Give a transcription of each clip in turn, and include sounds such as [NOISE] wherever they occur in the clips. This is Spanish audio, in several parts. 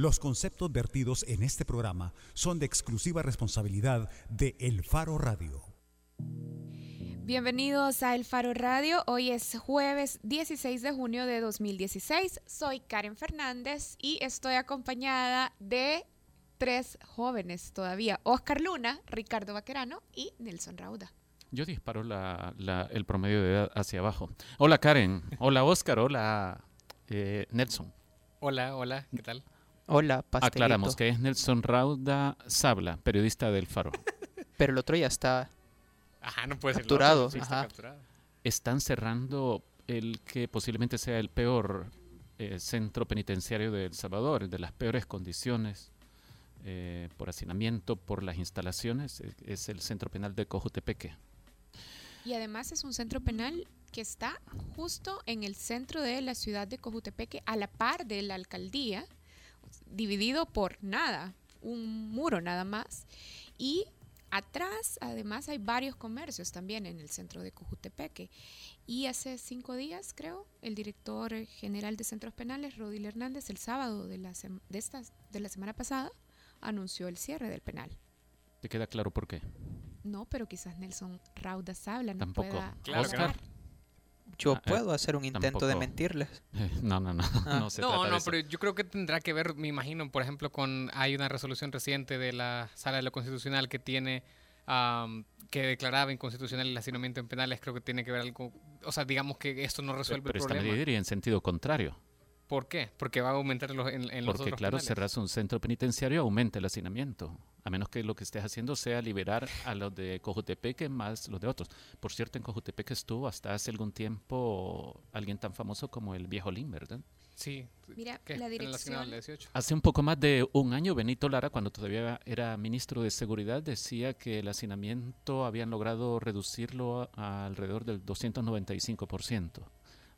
Los conceptos vertidos en este programa son de exclusiva responsabilidad de El Faro Radio. Bienvenidos a El Faro Radio. Hoy es jueves 16 de junio de 2016. Soy Karen Fernández y estoy acompañada de tres jóvenes todavía. Oscar Luna, Ricardo Vaquerano y Nelson Rauda. Yo disparo el promedio de edad hacia abajo. Hola Karen, hola Oscar, hola eh, Nelson. Hola, hola, ¿qué tal? Hola, pastelito. Aclaramos que es Nelson Rauda Sabla, periodista del Faro. [LAUGHS] Pero el otro ya está Ajá, no puede capturado. Ser Ajá. Están cerrando el que posiblemente sea el peor eh, centro penitenciario de El Salvador, el de las peores condiciones eh, por hacinamiento, por las instalaciones, es el centro penal de Cojutepeque. Y además es un centro penal que está justo en el centro de la ciudad de Cojutepeque, a la par de la alcaldía, dividido por nada, un muro nada más. Y atrás, además, hay varios comercios también en el centro de Cojutepeque. Y hace cinco días, creo, el director general de centros penales, Rodil Hernández, el sábado de la, de, esta, de la semana pasada, anunció el cierre del penal. ¿Te queda claro por qué? No, pero quizás Nelson Raudas habla, no Tampoco. pueda Claro que Oscar. Yo Ah, eh, puedo hacer un intento de mentirles. Eh, [LAUGHS] no, no, no. Ah. No, se No, trata de no, eso. pero yo creo que tendrá que ver, me imagino, por ejemplo, con hay una resolución reciente de la Sala de lo Constitucional que tiene am, que declaraba inconstitucional el hacinamiento en penales, creo que tiene que ver algo, o sea, digamos que esto no resuelve pero el esta problema. medida iría en sentido contrario. ¿Por qué? Porque va a aumentar los, en, en los Porque otros claro, penales. cerras un centro penitenciario aumenta el hacinamiento, a menos que lo que estés haciendo sea liberar a los de Cojutepeque más los de otros. Por cierto, en Cojutepeque estuvo hasta hace algún tiempo alguien tan famoso como el viejo Lim, ¿verdad? Sí. Mira, ¿Qué? la En dirección- 18. Hace un poco más de un año, Benito Lara, cuando todavía era ministro de Seguridad, decía que el hacinamiento habían logrado reducirlo a, alrededor del 295%.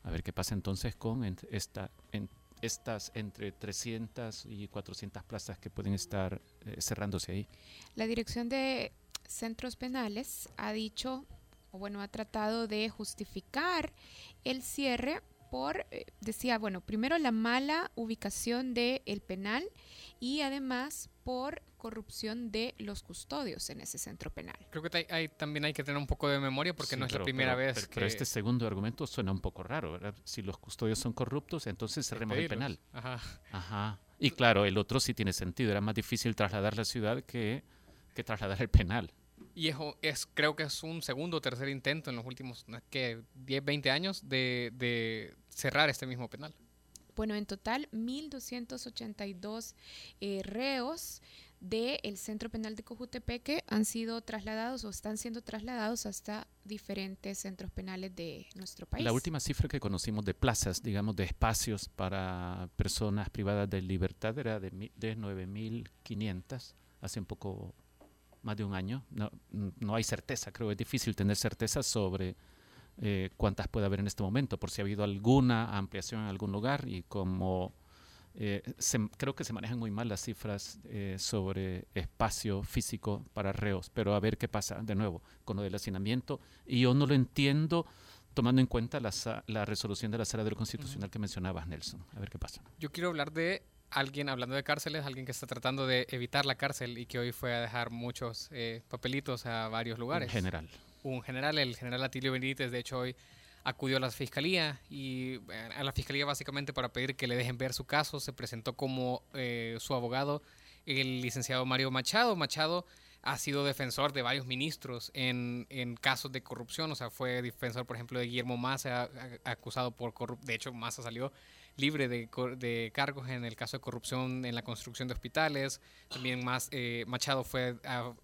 A ver qué pasa entonces con esta, en- estas entre 300 y 400 plazas que pueden estar eh, cerrándose ahí. La Dirección de Centros Penales ha dicho, o bueno, ha tratado de justificar el cierre por, eh, decía, bueno, primero la mala ubicación del penal y además por corrupción de los custodios en ese centro penal. Creo que hay- hay- también hay que tener un poco de memoria porque Sí, no es la pero- primera pero- vez pero- que... Pero este segundo argumento suena un poco raro, ¿verdad? Si los custodios son corruptos, entonces cerremos el despedirlos. penal. Ajá. Ajá. Y claro, el otro sí tiene sentido. Era más difícil trasladar la ciudad que, que trasladar el penal. Y es, es, creo que es un segundo o tercer intento en los últimos no, ¿qué? 10, 20 años de, de cerrar este mismo penal. Bueno, en total, 1.282 eh, reos del Centro Penal de Cojutepeque han sido trasladados o están siendo trasladados hasta diferentes centros penales de nuestro país. La última cifra que conocimos de plazas, digamos, de espacios para personas privadas de libertad era de, de 9.500, hace un poco más de un año. No, no hay certeza, creo que es difícil tener certeza sobre eh, cuántas puede haber en este momento, por si ha habido alguna ampliación en algún lugar y como eh, se- creo que se manejan muy mal las cifras eh, sobre espacio físico para reos, pero a ver qué pasa de nuevo con lo del hacinamiento. Y yo no lo entiendo tomando en cuenta la, la resolución de la Sala de lo Constitucional que mencionabas, Nelson. A ver qué pasa. Yo quiero hablar de alguien, hablando de cárceles, alguien que está tratando de evitar la cárcel y que hoy fue a dejar muchos eh, papelitos a varios lugares. En general. Un general, el general Atilio Benítez, de hecho hoy acudió a la fiscalía y eh, a la fiscalía básicamente para pedir que le dejen ver su caso. Se presentó como eh, su abogado el licenciado Mario Machado. Machado ha sido defensor de varios ministros en, en casos de corrupción, o sea, fue defensor, por ejemplo, de Guillermo Massa, acusado por corrupción. De hecho, Massa salió libre de, de cargos en el caso de corrupción en la construcción de hospitales. También más, eh, Machado fue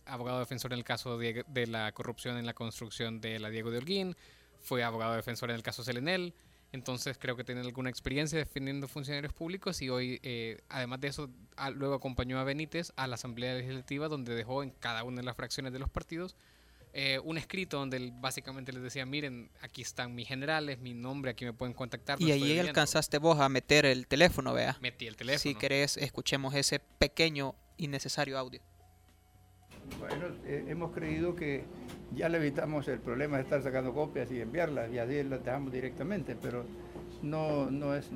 abogado defensor en el caso de, de la corrupción en la construcción de la Diego de Holguín. Fue abogado defensor en el caso Selenel. Entonces creo que tiene alguna experiencia defendiendo funcionarios públicos y hoy, eh, además de eso, a- luego acompañó a Benítez a la Asamblea Legislativa donde dejó en cada una de las fracciones de los partidos eh, un escrito donde él básicamente les decía, miren, aquí están mis generales, mi nombre, aquí me pueden contactar. Y ahí huyendo". alcanzaste vos a meter el teléfono, vea. Metí el teléfono. Si querés, escuchemos ese pequeño innecesario audio. Bueno, eh, hemos creído que ya le evitamos el problema de estar sacando copias y enviarlas y así las dejamos directamente, pero no, no es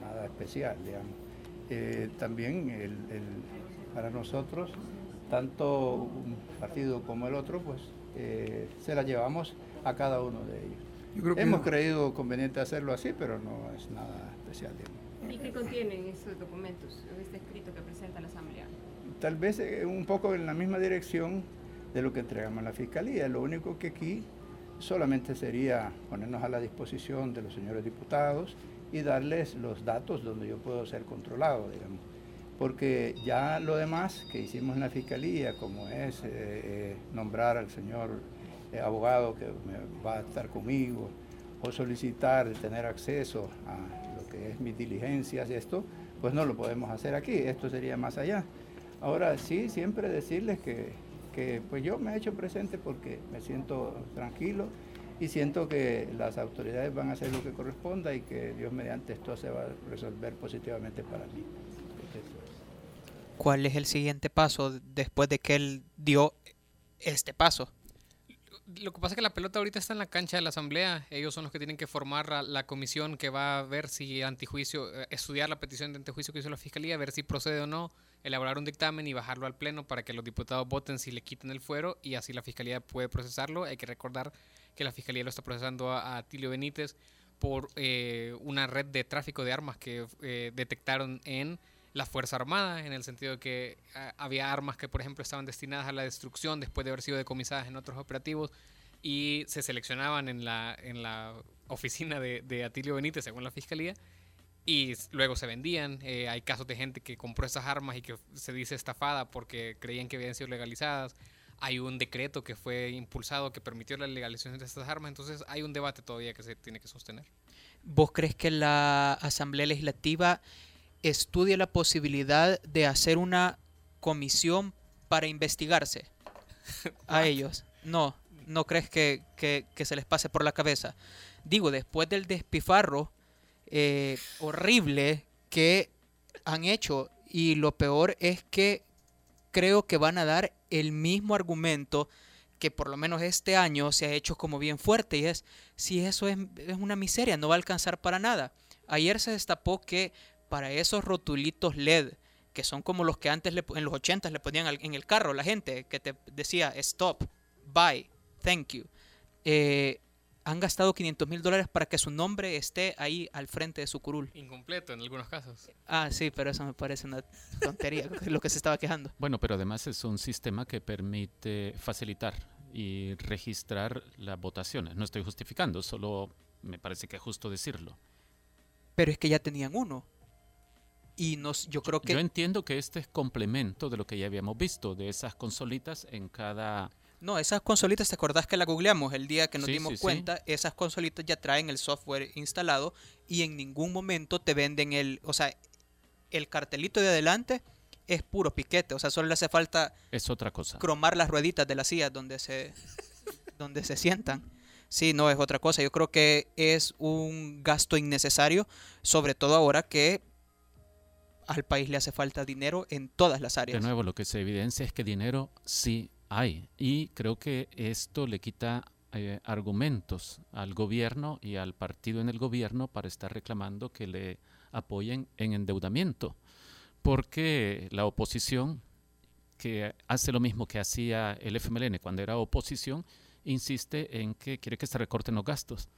nada especial, digamos. eh, también el, el- para nosotros, tanto un partido como el otro, pues eh, se la llevamos a cada uno de ellos. Yo creo que Hemos creído conveniente hacerlo así, pero no es nada especial. digamos. ¿Y qué contienen esos documentos, este escrito que presenta la Asamblea? Tal vez eh, un poco en la misma dirección de lo que entregamos a la Fiscalía. Lo único que aquí solamente sería ponernos a la disposición de los señores diputados y darles los datos donde yo puedo ser controlado, digamos. Porque ya lo demás que hicimos en la Fiscalía, como es eh, eh, nombrar al señor abogado que va a estar conmigo, o solicitar tener acceso a lo que es mis diligencias, esto, pues no lo podemos hacer aquí, esto sería más allá. Ahora sí, siempre decirles que, que, pues yo me he hecho presente porque me siento tranquilo y siento que las autoridades van a hacer lo que corresponda y que Dios mediante esto se va a resolver positivamente para mí. ¿Cuál es el siguiente paso después de que él dio este paso? Lo que pasa es que la pelota ahorita está en la cancha de la Asamblea. Ellos son los que tienen que formar la, comisión que va a ver si antijuicio, eh, estudiar la petición de antejuicio que hizo la Fiscalía, ver si procede o no, elaborar un dictamen y bajarlo al Pleno para que los diputados voten si le quiten el fuero y así la Fiscalía puede procesarlo. Hay que recordar que la Fiscalía lo está procesando a, a Tilio Benítez por eh, una red de tráfico de armas que eh, detectaron en la Fuerza Armada, en el sentido de que ah, había armas que, por ejemplo, estaban destinadas a la destrucción después de haber sido decomisadas en otros operativos y se seleccionaban en la, en la oficina de, de Atilio Benítez, según la Fiscalía, y luego se vendían. Eh, hay casos de gente que compró esas armas y que se dice estafada porque creían que habían sido legalizadas. Hay un decreto que fue impulsado que permitió la legalización de estas armas, entonces hay un debate todavía que se tiene que sostener. ¿Vos crees que la Asamblea Legislativa estudia la posibilidad de hacer una comisión para investigarse [LAUGHS] a ellos? No, no crees que, que- que se les pase por la cabeza. Digo, después del despifarro eh, horrible que han hecho y lo peor es que creo que van a dar el mismo argumento que por lo menos este año se ha hecho como bien fuerte y es si eso es, es una miseria, no va a alcanzar para nada. Ayer se destapó que para esos rotulitos LED, que son como los que antes le en los 80 le ponían en el carro la gente, que te decía stop, bye, thank you, eh, han gastado 500 mil dólares para que su nombre esté ahí al frente de su curul. Incompleto en algunos casos. Ah, sí, pero eso me parece una tontería, [LAUGHS] lo que se estaba quejando. Bueno, pero además es un sistema que permite facilitar y registrar las votaciones. No estoy justificando, solo me parece que es justo decirlo. Pero es que ya tenían uno. Y nos, yo creo que... Yo entiendo que este es complemento de lo que ya habíamos visto, de esas consolitas en cada... No, esas consolitas, ¿te acordás que la googleamos el día que nos Sí, dimos sí, sí. cuenta? Esas consolitas ya traen el software instalado y en ningún momento te venden el, o sea, el cartelito de adelante es puro piquete, o sea, solo le hace falta Es otra cosa. cromar las rueditas de las sillas donde se [LAUGHS] donde se sientan. Sí, no es otra cosa. Yo creo que es un gasto innecesario, sobre todo ahora que al país le hace falta dinero en todas las De áreas. nuevo, lo que se evidencia es que dinero sí hay. Y creo que esto le quita eh, argumentos al gobierno y al partido en el gobierno para estar reclamando que le apoyen en endeudamiento. Porque la oposición, que hace lo mismo que hacía el FMLN cuando era oposición, insiste en que quiere que se recorten los gastos.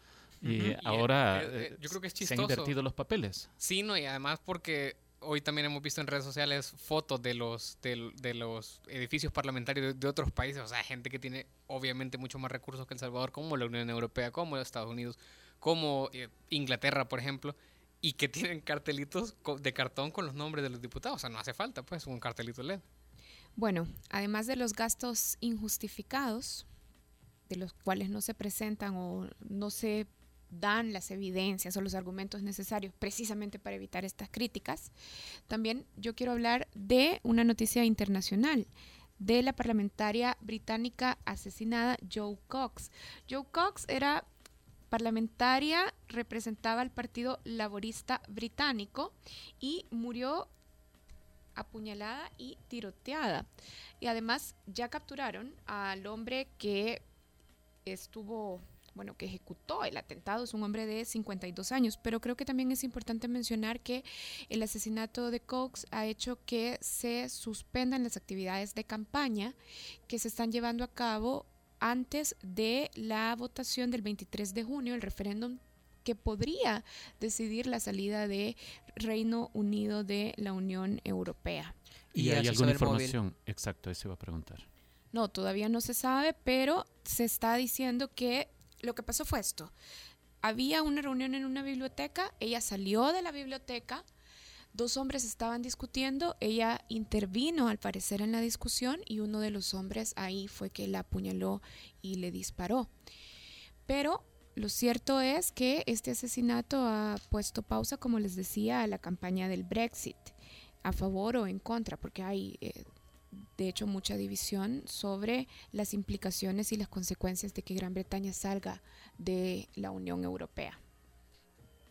Y ahora eh, eh, eh, yo creo que es se han invertido los papeles. Sí, no, y además porque hoy también hemos visto en redes sociales fotos de los, de, los edificios parlamentarios de, otros países, o sea, gente que tiene obviamente mucho más recursos que El Salvador, como la Unión Europea, como Estados Unidos, como eh, Inglaterra, por ejemplo, y que [LAUGHS] tienen cartelitos de cartón con los nombres de los diputados, o sea, no hace falta, pues, un cartelito LED. Bueno, además de los gastos injustificados, de los cuales no se presentan o no se dan las evidencias o los argumentos necesarios precisamente para evitar estas críticas, también yo quiero hablar de una noticia internacional de la parlamentaria británica asesinada Joe Cox. Joe Cox era parlamentaria, representaba al Partido Laborista Británico y murió apuñalada y tiroteada. Y además ya capturaron al hombre que estuvo bueno, que ejecutó el atentado es un hombre de 52 años, pero creo que también es importante mencionar que el asesinato de Cox ha hecho que se suspendan las actividades de campaña que se están llevando a cabo antes de la votación del 23 de junio, el referéndum que podría decidir la salida de Reino Unido de la Unión Europea. ¿Y, hay alguna información? Exacto, eso iba a preguntar. No, todavía no se sabe, pero se está diciendo que lo que pasó fue esto. Había una reunión en una biblioteca, ella salió de la biblioteca, dos hombres estaban discutiendo, ella intervino al parecer en la discusión y uno de los hombres ahí fue que la apuñaló y le disparó. Pero lo cierto es que este asesinato ha puesto pausa, como les decía, a la campaña del Brexit, a favor o en contra, porque hay, eh, de hecho, mucha división sobre las implicaciones y las consecuencias de que Gran Bretaña salga de la Unión Europea.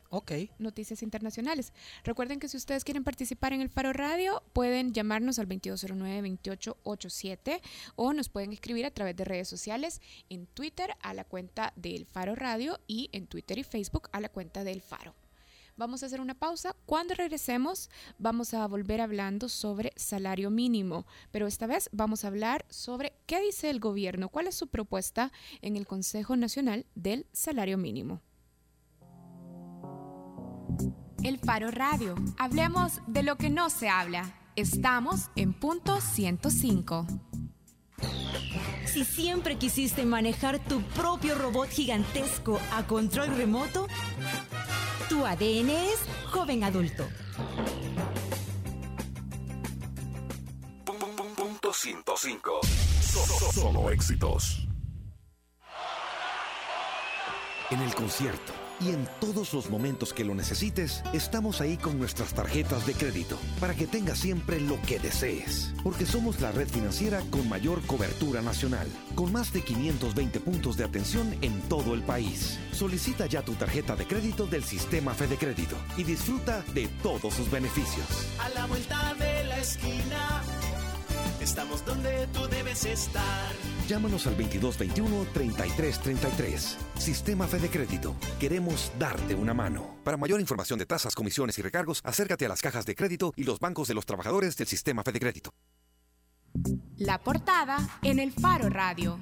Ok. Noticias internacionales. Recuerden que si ustedes quieren participar en el Faro Radio, pueden llamarnos al 2209-2887 o nos pueden escribir a través de redes sociales en Twitter a la cuenta del Faro Radio y en Twitter y Facebook a la cuenta del Faro. Vamos a hacer una pausa. Cuando regresemos vamos a volver hablando sobre salario mínimo, pero esta vez vamos a hablar sobre qué dice el gobierno, cuál es su propuesta en el Consejo Nacional del Salario Mínimo. El Faro Radio. Hablemos de lo que no se habla. Estamos en punto 105. Si siempre quisiste manejar tu propio robot gigantesco a control remoto, tu ADN es joven adulto. Punto 105. solo éxitos. En el concierto y en todos los momentos que lo necesites, estamos ahí con nuestras tarjetas de crédito para que tengas siempre lo que desees. Porque somos la red financiera con mayor cobertura nacional, con más de 520 puntos de atención en todo el país. Solicita ya tu tarjeta de crédito del sistema Fede Crédito y disfruta de todos sus beneficios. A la vuelta de la esquina Estamos donde tú debes estar. Llámanos al 2221-3333. Sistema Fede Crédito. Queremos darte una mano. Para mayor información de tasas, comisiones y recargos, acércate a las cajas de crédito y los bancos de los trabajadores del Sistema Fede Crédito. La portada en el Faro Radio.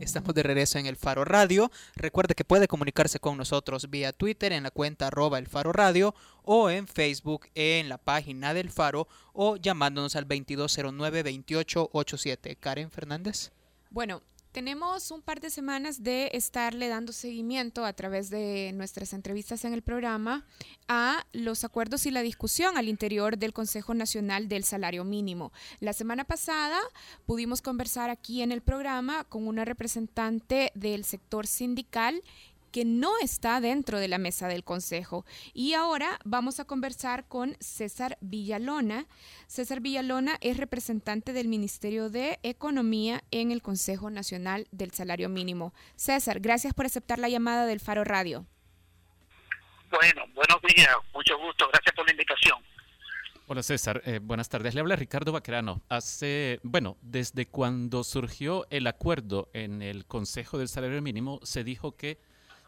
Estamos de regreso en el Faro Radio. Recuerde que puede comunicarse con nosotros vía Twitter en la cuenta arroba el Faro Radio o en Facebook en la página del Faro o llamándonos al 2209-2887. Karen Fernández. Bueno, tenemos un par de semanas de estarle dando seguimiento a través de nuestras entrevistas en el programa a los acuerdos y la discusión al interior del Consejo Nacional del Salario Mínimo. La semana pasada pudimos conversar aquí en el programa con una representante del sector sindical que no está dentro de la mesa del Consejo. Y ahora vamos a conversar con César Villalona. César Villalona es representante del Ministerio de Economía en el Consejo Nacional del Salario Mínimo. César, gracias por aceptar la llamada del Faro Radio. Bueno, buenos días, mucho gusto, gracias por la invitación. Hola César, eh, buenas tardes. Le habla Ricardo Baquerano. Hace, bueno, desde cuando surgió el acuerdo en el Consejo del Salario Mínimo, se dijo que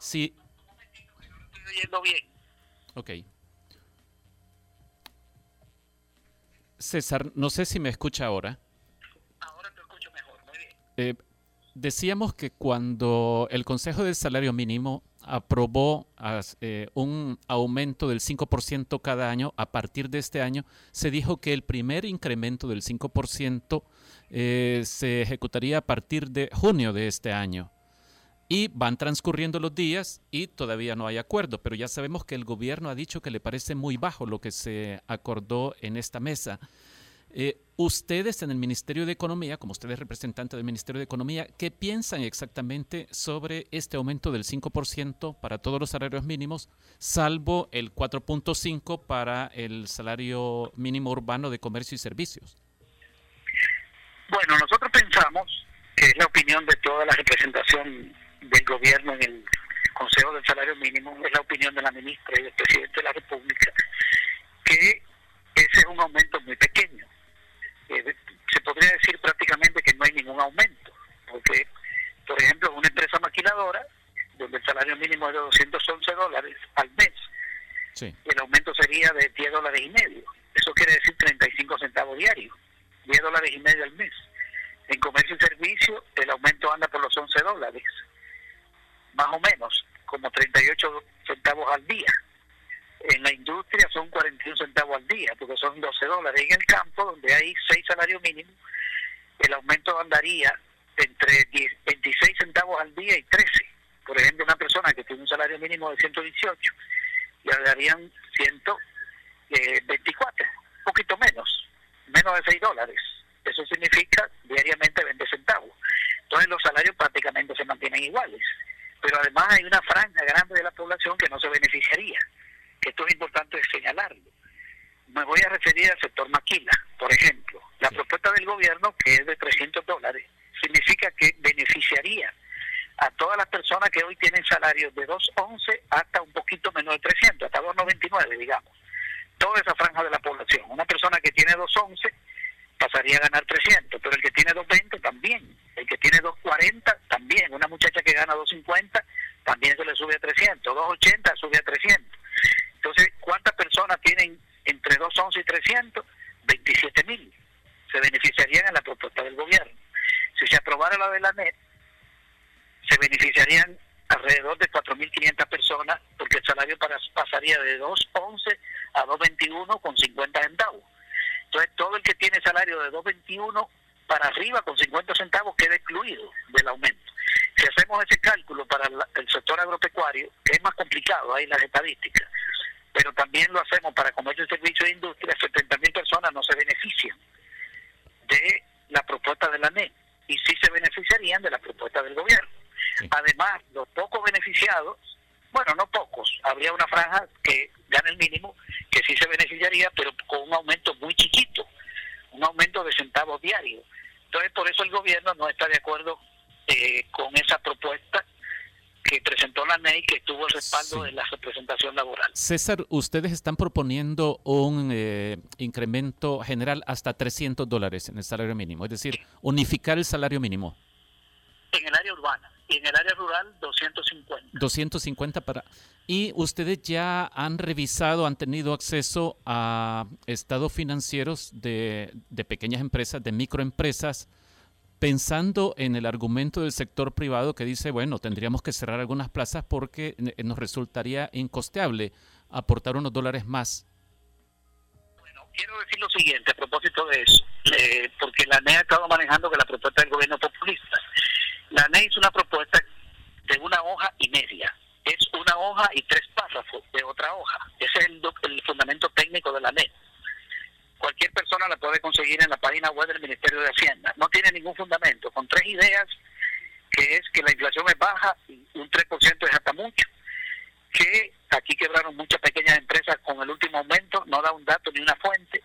Sí. Estoy oyendo bien. Ok. César, no sé si me escucha ahora. Ahora te escucho mejor, muy bien. Eh, decíamos que cuando el Consejo del Salario Mínimo aprobó eh, un aumento del 5% cada año, a partir de este año, se dijo que el primer incremento del 5% eh, se ejecutaría a partir de junio de este año. Y van transcurriendo los días y todavía no hay acuerdo, pero ya sabemos que el gobierno ha dicho que le parece muy bajo lo que se acordó en esta mesa. Eh, ustedes en el Ministerio de Economía, como ustedes representantes del Ministerio de Economía, ¿qué piensan exactamente sobre este aumento del 5% para todos los salarios mínimos, salvo el 4.5% para el salario mínimo urbano de comercio y servicios? Bueno, nosotros pensamos que es la opinión de toda la representación del gobierno en el Consejo del Salario Mínimo, es la opinión de la ministra y del presidente de la República, que ese es un aumento muy pequeño. Eh, se podría decir prácticamente que no hay ningún aumento, porque, por ejemplo, una empresa maquiladora, donde el salario mínimo es de 211 dólares al mes, el aumento sería de 10 dólares y medio. Eso quiere decir 35 centavos diarios, 10 dólares y medio al mes. En comercio y servicio, el aumento anda por los 11 dólares más o menos, como 38 centavos al día. En la industria son 41 centavos al día, porque son 12 dólares. En el campo, donde hay 6 salarios mínimos, el aumento andaría entre 10, 26 centavos al día y 13. Por ejemplo, una persona que tiene un salario mínimo de 118, le darían 124, un poquito menos, menos de 6 dólares. Eso significa diariamente 20 centavos. Entonces los salarios prácticamente se mantienen iguales. Pero además hay una franja grande de la población que no se beneficiaría. Esto es importante señalarlo. Me voy a referir al sector maquila, por ejemplo. La propuesta del gobierno, que es de 300 dólares, significa que beneficiaría a todas las personas que hoy tienen salarios de 2.11 hasta un poquito menos de 300, hasta 2.99, digamos. Toda esa franja de la población. Una persona que tiene 2.11 pasaría a ganar 300, pero el que tiene 220 también, el que tiene 240 también, una muchacha que gana 250 también se le sube a 300, 280 sube a 300. Entonces, ¿cuántas personas tienen entre 211 y 300? 27 mil se beneficiarían en la propuesta del gobierno. Si se aprobara la de la NET, se beneficiarían alrededor de 4.500 personas porque el salario pasaría de 2.11 a 2.21 con 50 centavos. Entonces, todo el que tiene salario de 2.21 para arriba con 50 centavos queda excluido del aumento. Si hacemos ese cálculo para el sector agropecuario, que es más complicado ahí las estadísticas, pero también lo hacemos para comercio y servicio de industria, 70.000 personas no se benefician de la propuesta de la NET y sí se beneficiarían de la propuesta del gobierno. Además, los pocos beneficiados, bueno, no pocos, habría una franja que gana el mínimo, que sí se beneficiaría, pero con un aumento muy chiquito, un aumento de centavos diarios. Entonces, por eso el gobierno no está de acuerdo eh, con esa propuesta que presentó la NEI que tuvo el respaldo de la representación laboral. César, ustedes están proponiendo un eh, incremento general hasta 300 dólares en el salario mínimo, es decir, unificar el salario mínimo. En el área urbana y en el área rural 250. 250 para... Y ustedes ya han revisado, han tenido acceso a estados financieros de, de pequeñas empresas, de microempresas, pensando en el argumento del sector privado que dice, bueno, tendríamos que cerrar algunas plazas porque nos resultaría incosteable aportar unos dólares más. Bueno, quiero decir lo siguiente a propósito de eso, eh, porque la NEA ha estado manejando que la propuesta del gobierno populista. La NEA hizo una propuesta de una hoja y media. Es una hoja y tres párrafos de otra hoja. Ese es el, fundamento técnico de la NEA cualquier persona la puede conseguir en la página web del Ministerio de Hacienda. No tiene ningún fundamento, con tres ideas, que es que la inflación es baja, y un 3% es hasta mucho, que aquí quebraron muchas pequeñas empresas con el último aumento, no da un dato ni una fuente,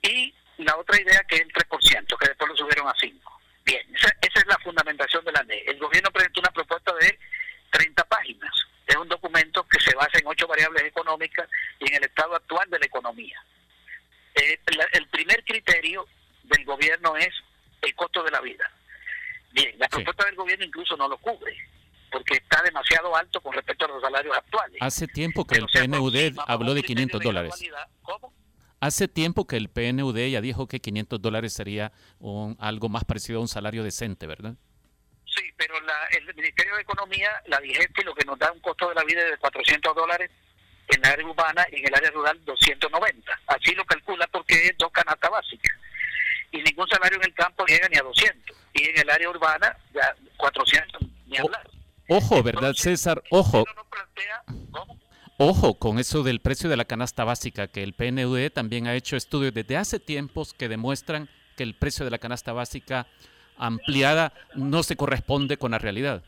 y la otra idea que es el 3%, que después lo subieron a 5. Bien, esa, esa es la fundamentación de la ley. El gobierno presentó una propuesta de 30 páginas. Es un documento que se basa en ocho variables económicas y en el estado actual de la economía. Eh, el primer criterio del gobierno es el costo de la vida. Bien, la propuesta del gobierno incluso no lo cubre, porque está demasiado alto con respecto a los salarios actuales. Hace tiempo que el PNUD habló de 500 dólares. ¿Cómo? Hace tiempo que el PNUD ya dijo que 500 dólares sería un, algo más parecido a un salario decente, ¿verdad? Sí, pero la, el Ministerio de Economía, la DIGESTI, lo que nos da un costo de la vida de 400 dólares en la área urbana y en el área rural 290. Así lo calcula porque es dos canastas básicas. Y ningún salario en el campo llega ni a 200. Y en el área urbana ya 400, ni hablar. Ojo, ¿verdad, César? Ojo. Ojo con eso del precio de la canasta básica, que el PNUD también ha hecho estudios desde hace tiempos que demuestran que el precio de la canasta básica ampliada no se corresponde con la realidad.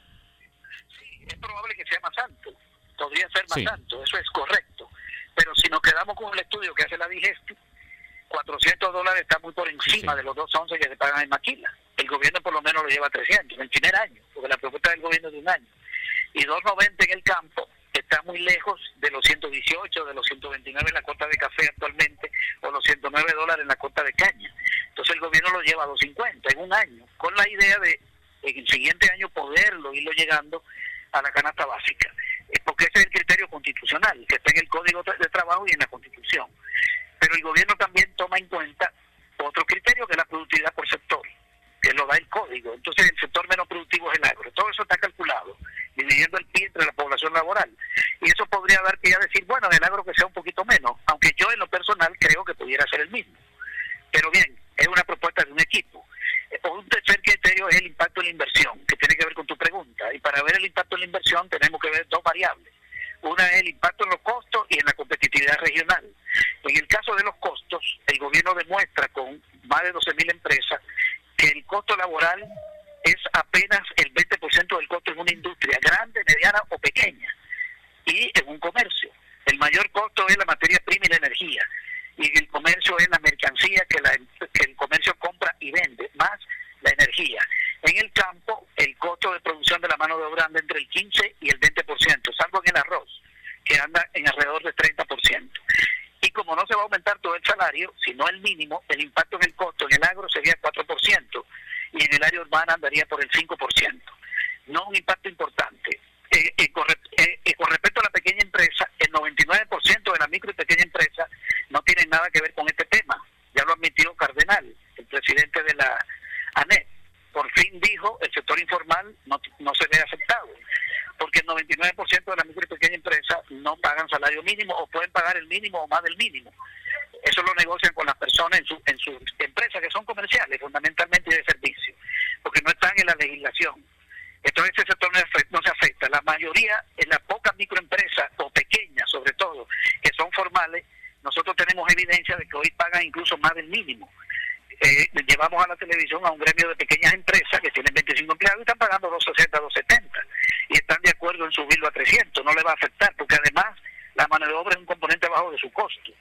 Sí, es probable que sea más alto podría ser más alto, eso es correcto. Pero si nos quedamos con el estudio que hace la Digesti, 400 dólares está muy por encima de los 211 que se pagan en Maquila. El gobierno por lo menos lo lleva a 300 en el primer año, porque la propuesta del gobierno es de un año. Y 290 en el campo está muy lejos de los 118, de los 129 en la cota de café actualmente, o los 109 dólares en la cota de caña. Entonces el gobierno lo lleva a 250 en un año, con la idea de en el siguiente año poderlo irlo llegando a la canasta básica porque ese es el criterio constitucional, que está en el Código de Trabajo y en la Constitución. el gobierno también toma en cuenta otro criterio que es la productividad por sector, que lo da el código. Entonces el sector menos productivo es el agro. Todo eso está calculado, dividiendo el PIB entre la población laboral. Y eso podría dar que ya decir, bueno, el agro que sea un poquito menos, aunque yo en lo personal creo que pudiera ser el mismo. Pero bien, es una propuesta de un equipo. Eh, Un tercer criterio es el impacto en la inversión, que tiene que ver con tu pregunta. Y para ver el impacto en la inversión tenemos que ver dos variables. Una es el impacto en los costos y en la competitividad regional. En el caso de los costos, el gobierno demuestra con más de 12.000 empresas que el costo laboral es apenas el 20% del costo en una industria, grande, mediana o pequeña, y en un comercio. El mayor costo es la materia prima y la energía, y el comercio es la mercancía que, la- que el comercio compra y vende, más la energía. En el campo, el costo de producción de la mano de obra anda entre el 15 y el 20%, salvo en el arroz, que anda en alrededor del 30%. Y como no se va a aumentar todo el salario, sino el mínimo, el impacto en el costo en el agro sería 4% y en el área urbana andaría por el 5%. No un impacto importante. Eh, eh, con, re- eh, eh, con respecto a la pequeña empresa, el 99% de la micro y pequeña empresa no tienen nada que ver con este tema. Ya lo admitió Cardenal, el presidente de la ANET. Por fin dijo, el sector informal no, no se ve afectado, porque el 99% de la micro y pequeña empresa no pagan salario mínimo o pueden pagar el mínimo o más del mínimo. Eso lo negocian con las personas en, su, en sus empresas que son comerciales, fundamentalmente de servicio, porque no están en la legislación. Entonces ese sector no, afe- no se afecta. La mayoría, en las pocas microempresas, o pequeñas sobre todo, que son formales, nosotros tenemos evidencia de que hoy pagan incluso más del mínimo. Eh, llevamos a la televisión a un gremio de pequeñas empresas que tienen 25 empleados y están pagando 260, 270 y están de acuerdo en subirlo a 300. No le va a afectar porque además la mano de obra es un componente bajo de su costo.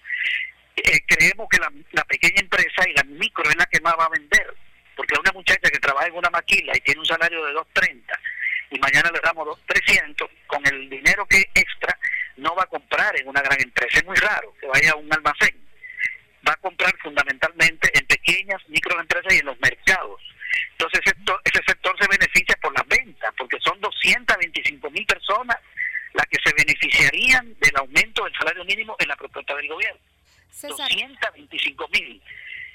Eh, creemos que la, la pequeña empresa y la micro es la que más va a vender porque una muchacha que trabaja en una maquila y tiene un salario de 230 y mañana le damos 300 con el dinero que extra no va a comprar en una gran empresa. Es muy raro que vaya a un almacén. Va a comprar fundamentalmente en pequeñas microempresas y en los mercados. Entonces ese sector, ese sector se beneficia por las ventas, porque son 225 mil personas las que se beneficiarían del aumento del salario mínimo en la propuesta del gobierno. 225 mil.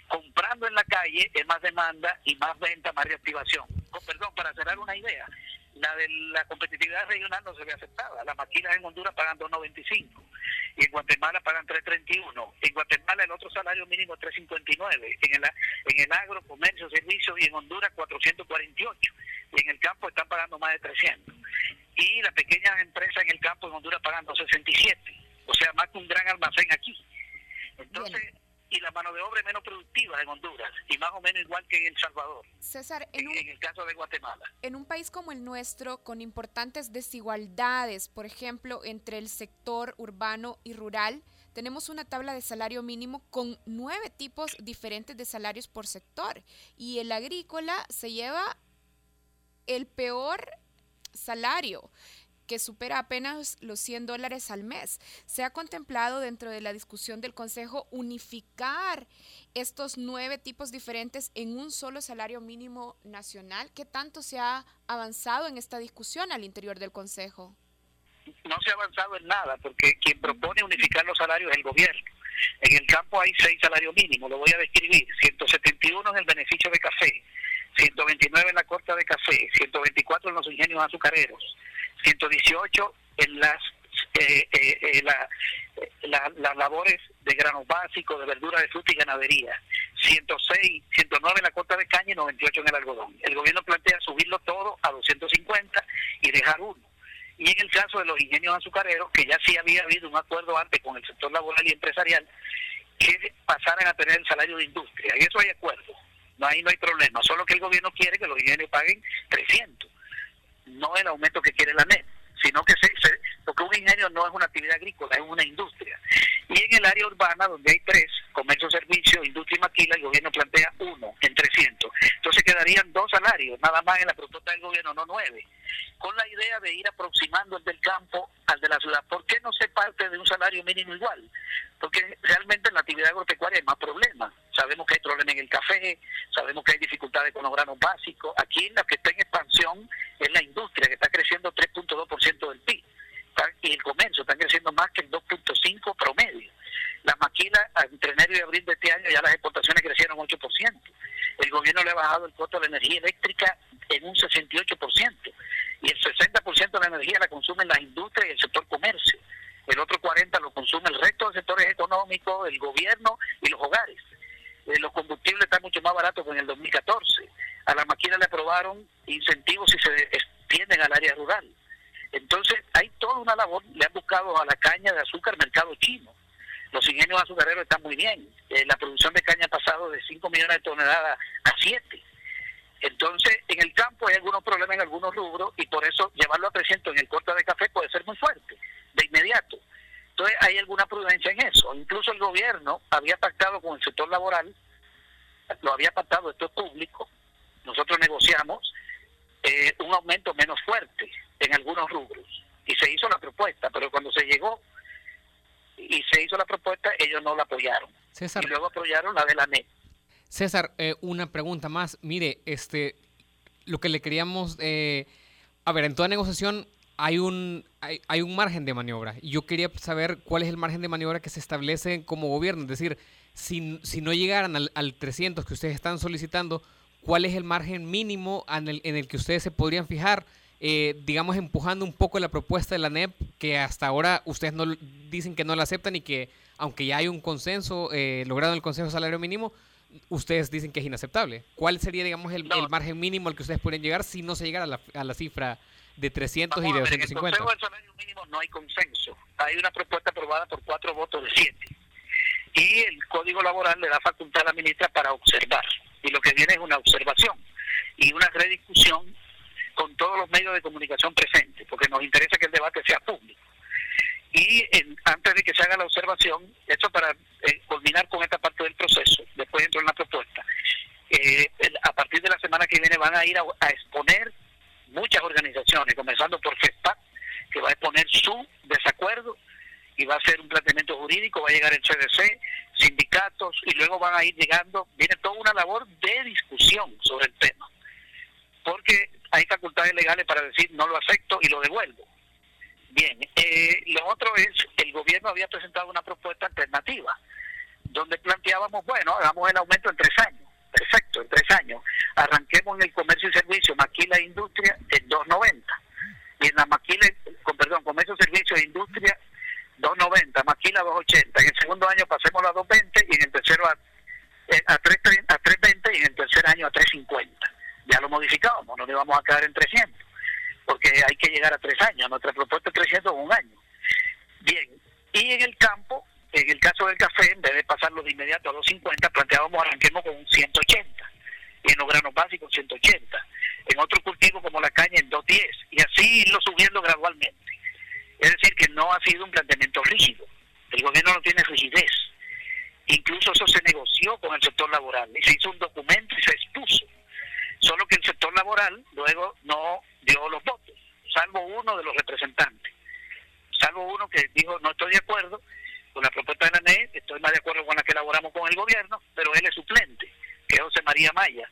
Comprando en la es más demanda y más venta, más reactivación. Oh, perdón, para cerrar una idea, la de la competitividad regional no se ve afectada. Las maquilas en Honduras pagan 2.95 y en Guatemala pagan 3.31. En Guatemala el otro salario mínimo es 3.59. En el, en el agro, comercio, servicios y en Honduras 448. Y en el campo están pagando más de 300. Y las pequeñas empresas en el campo en Honduras pagan 267. O sea, más que un gran almacén aquí. Entonces, y la mano de obra es menos productiva en Honduras y más o menos igual que en El Salvador, César, en, en el caso de Guatemala. En un país como el nuestro, con importantes desigualdades, por ejemplo, entre el sector urbano y rural, tenemos una tabla de salario mínimo con nueve tipos diferentes de salarios por sector. Y el agrícola se lleva el peor salario que supera apenas los 100 dólares al mes. Se ha contemplado dentro de la discusión del Consejo unificar estos nueve tipos diferentes en un solo salario mínimo nacional. ¿Qué tanto se ha avanzado en esta discusión al interior del Consejo? No se ha avanzado en nada porque quien propone unificar los salarios es el gobierno. En el campo hay seis salarios mínimos, lo voy a describir. 171 en el beneficio de café, 129 en la corta de café, 124 en los ingenios azucareros, 118 en las eh, eh, eh, la- la- las labores de granos básicos, de verdura, de fruta y ganadería. 106, 109 en la corta de caña y 98 en el algodón. El gobierno plantea subirlo todo a 250 y dejar uno. Y en el caso de los ingenios azucareros, que ya sí había habido un acuerdo antes con el sector laboral y empresarial, que pasaran a tener el salario de industria. Y eso hay acuerdo. No, ahí no hay problema. Solo que el gobierno quiere que los ingenios paguen 300. No el aumento que quiere la NET, sino que se, se- porque un ingenio no es una actividad agrícola, es una industria. Y en el área urbana, donde hay tres, comercio, servicio, industria y maquila, el gobierno plantea uno en 300. Entonces quedarían dos salarios, nada más en la propuesta del gobierno, no nueve. Con la idea de ir aproximando el del campo al de la ciudad. ¿Por qué no se parte de un salario mínimo igual? Porque realmente en la actividad agropecuaria hay más problemas. Sabemos que hay problemas en el café, sabemos que hay dificultades con los granos básicos. Aquí la que está en expansión es la industria, que está creciendo 3.2% del PIB. Y el comercio está creciendo más que el 2.5 promedio. Las maquilas entre medio de abril de este año ya las exportaciones crecieron 8%. El gobierno le ha bajado el costo de la energía eléctrica en un 68%. Y el 60% de la energía la consumen las industrias y el sector comercio. El otro 40% lo consume el resto de sectores económicos, el gobierno y los hogares. Eh, los combustibles están mucho más baratos que en el 2014. A la máquina le aprobaron incentivos si se extienden al área rural. Entonces, hay toda una labor. Le han buscado a la caña de azúcar mercado chino. Los ingenios azucareros están muy bien. Eh, la producción de caña ha pasado de 5 millones de toneladas a 7. Entonces, en el campo hay algunos problemas en algunos rubros y por eso llevarlo a 300 en el corte de café puede ser muy fuerte, de inmediato. Entonces, hay alguna prudencia en eso. Incluso el gobierno había pactado con el sector laboral, lo había pactado, esto es público, nosotros negociamos eh, un aumento menos fuerte en algunos rubros y se hizo la propuesta, pero cuando se llegó y se hizo la propuesta, ellos no la apoyaron. Y luego apoyaron la de la NET. César, eh, una pregunta más. Mire, este, lo que le queríamos, eh, a ver, en toda negociación hay un, hay, un margen de maniobra. Y yo quería saber cuál es el margen de maniobra que se establece como gobierno. Es decir, si, si no llegaran al, al 300 que ustedes están solicitando, ¿cuál es el margen mínimo en el, en el que ustedes se podrían fijar? Eh, digamos, empujando un poco la propuesta de la NEP, que hasta ahora ustedes no dicen que no la aceptan y que, aunque ya hay un consenso eh, logrado el Consejo de Salario Mínimo, ustedes dicen que es inaceptable. ¿Cuál sería, digamos, el, margen mínimo al que ustedes pueden llegar si no se llegara a la, a la cifra de 300 y de 250? En el Consejo del Salario Mínimo no hay consenso. Hay una propuesta aprobada por cuatro votos de siete. Y el Código Laboral le da facultad a la ministra para observar. Y lo que viene es una observación y una rediscusión con todos los medios de comunicación presentes, porque nos interesa que el debate sea público. Y antes de que se haga la observación, esto para eh, culminar con esta parte del proceso, después entro en la propuesta, eh, a partir de la semana que viene van a ir a, exponer muchas organizaciones, comenzando por FESPAC, que va a exponer su desacuerdo y va a ser un planteamiento jurídico, va a llegar el CDC, sindicatos, y luego van a ir llegando, viene toda una labor de discusión sobre el tema, porque hay facultades legales para decir no lo acepto y lo devuelvo. Bien, eh, lo otro es, el gobierno había presentado una propuesta alternativa, donde planteábamos, bueno, hagamos el aumento en tres años. Perfecto, en tres años. Arranquemos en el comercio y servicio, maquila e industria en 2.90. Y en la maquila, con, perdón, comercio, servicio e industria 2.90, maquila 2.80. En el segundo año pasemos a 2.20 y en el tercero a, eh, a 3.20 y en el tercer año a 3.50. Ya lo modificábamos, no le vamos a quedar en 300 porque hay que llegar a tres años. Nuestra propuesta es 300 en un año. Bien, y en el campo, en el caso del café, en vez de pasarlo de inmediato a 250, planteábamos arranquemos con un 180. Y en los granos básicos 180. En otro cultivo como la caña en 210. Y así irlo subiendo gradualmente. Es decir, que no ha sido un planteamiento rígido. El gobierno no tiene rigidez. Incluso eso se negoció con el sector laboral y se hizo un documento y se expuso. Solo que el sector laboral luego no dio los votos, salvo uno de los representantes, salvo uno que dijo no estoy de acuerdo con la propuesta de la NE, estoy más de acuerdo con la que elaboramos con el gobierno, pero él es suplente, que es José María Maya,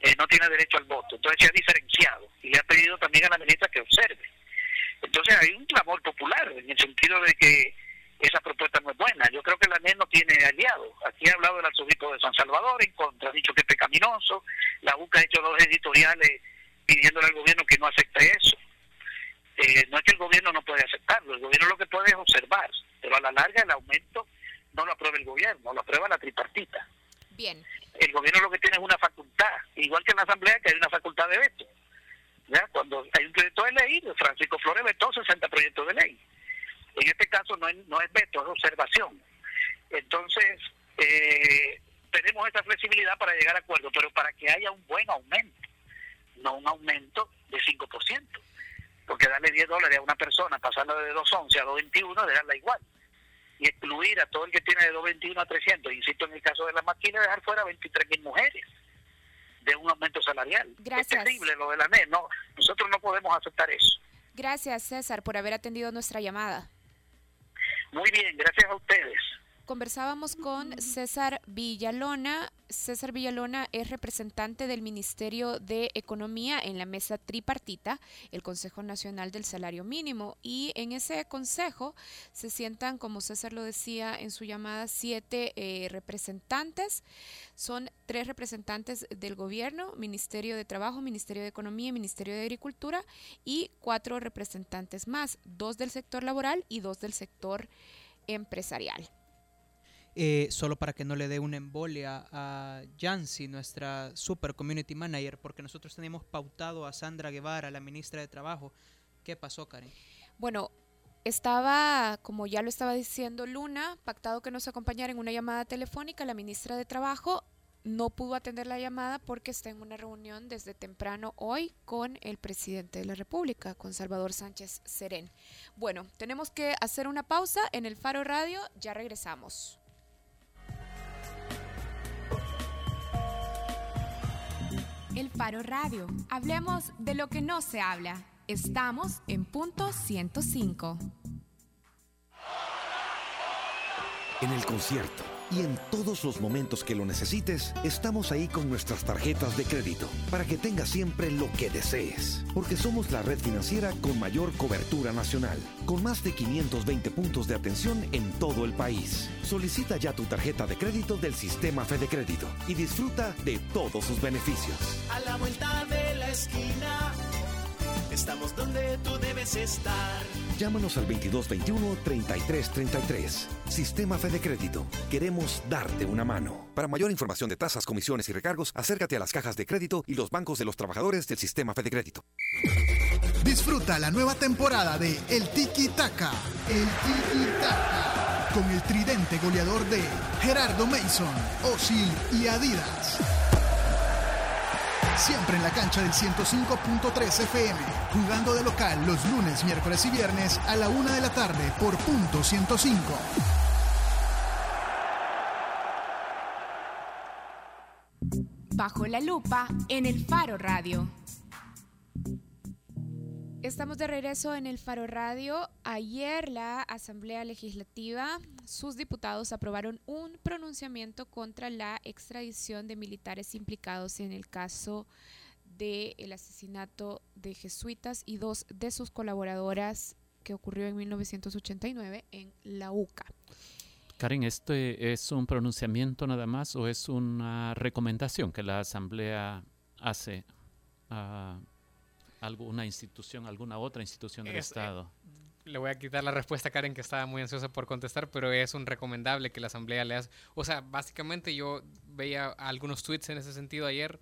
eh, no tiene derecho al voto, entonces se ha diferenciado y le ha pedido también a la ministra que observe. Entonces hay un clamor popular en el sentido de que esa propuesta no es buena. Yo creo que la NE no tiene aliados. Aquí ha hablado del arzobispo de San Salvador en contra, ha dicho que es pecaminoso. La UCA ha hecho dos editoriales pidiéndole al gobierno que no acepte eso. Eh, no es que el gobierno no puede aceptarlo, el gobierno lo que puede es observar, pero a la larga el aumento no lo aprueba el gobierno, lo aprueba la tripartita. Bien. El gobierno lo que tiene es una facultad, igual que en la Asamblea que hay una facultad de veto. ¿Ya? Cuando hay un proyecto de ley, Francisco Flores vetó 60 proyectos de ley. En este caso no es, no es veto, es observación. Entonces, eh, tenemos esa flexibilidad para llegar a acuerdo, pero para que haya un buen aumento no un aumento de 5%, porque darle 10 dólares a una persona, pasarla de 2.11 a 2.21, dejarla igual. Y excluir a todo el que tiene de 2.21 a 300, insisto en el caso de la máquina, dejar fuera 23.000 mujeres de un aumento salarial. Gracias. Es terrible lo de la NED, no, nosotros no podemos aceptar eso. Gracias, César, por haber atendido nuestra llamada. Muy bien, gracias a ustedes. Conversábamos con César Villalona. César Villalona es representante del Ministerio de Economía en la mesa tripartita, el Consejo Nacional del Salario Mínimo. Y en ese consejo se sientan, como César lo decía en su llamada, siete eh, representantes. Son tres representantes del gobierno, Ministerio de Trabajo, Ministerio de Economía y Ministerio de Agricultura, y cuatro representantes más, dos del sector laboral y dos del sector empresarial. Eh, solo para que no le dé una embolia a Yancy, nuestra super community manager, porque nosotros teníamos pautado a Sandra Guevara, la ministra de Trabajo. ¿Qué pasó, Karen? Bueno, estaba, como ya lo estaba diciendo Luna, pactado que nos acompañara en una llamada telefónica. La ministra de Trabajo no pudo atender la llamada porque está en una reunión desde temprano hoy con el presidente de la República, con Salvador Sánchez Serén. Bueno, tenemos que hacer una pausa en el Faro Radio, ya regresamos. El Faro Radio. Hablemos de lo que no se habla. Estamos en punto 105. En el concierto y en todos los momentos que lo necesites, estamos ahí con nuestras tarjetas de crédito para que tengas siempre lo que desees. Porque somos la red financiera con mayor cobertura nacional, con más de 520 puntos de atención en todo el país. Solicita ya tu tarjeta de crédito del sistema Fede Crédito y disfruta de todos sus beneficios. A la vuelta de la esquina, estamos donde tú debes estar. Llámanos al 2221-3333. Sistema Fede Crédito. Queremos darte una mano. Para mayor información de tasas, comisiones y recargos, acércate a las cajas de crédito y los bancos de los trabajadores del Sistema Fede Crédito. Disfruta la nueva temporada de El Tiki Taka. El Tiki Taka. Con el tridente goleador de Gerardo Mason, Osil y Adidas. Siempre en la cancha del 105.3 FM, jugando de local los lunes, miércoles y viernes a la una de la tarde por punto 105. Bajo la lupa en el Faro Radio. Estamos de regreso en el Faro Radio. Ayer la Asamblea Legislativa, sus diputados aprobaron un pronunciamiento contra la extradición de militares implicados en el caso del asesinato de jesuitas y dos de sus colaboradoras que ocurrió en 1989 en la UCA. Karen, ¿este es un pronunciamiento nada más o es una recomendación que la Asamblea hace a alguna institución, alguna otra institución del Es, eh, Estado? Le voy a quitar la respuesta a Karen, que estaba muy ansiosa por contestar, pero es un recomendable que la Asamblea le haga. O sea, básicamente yo veía algunos tweets en ese sentido ayer,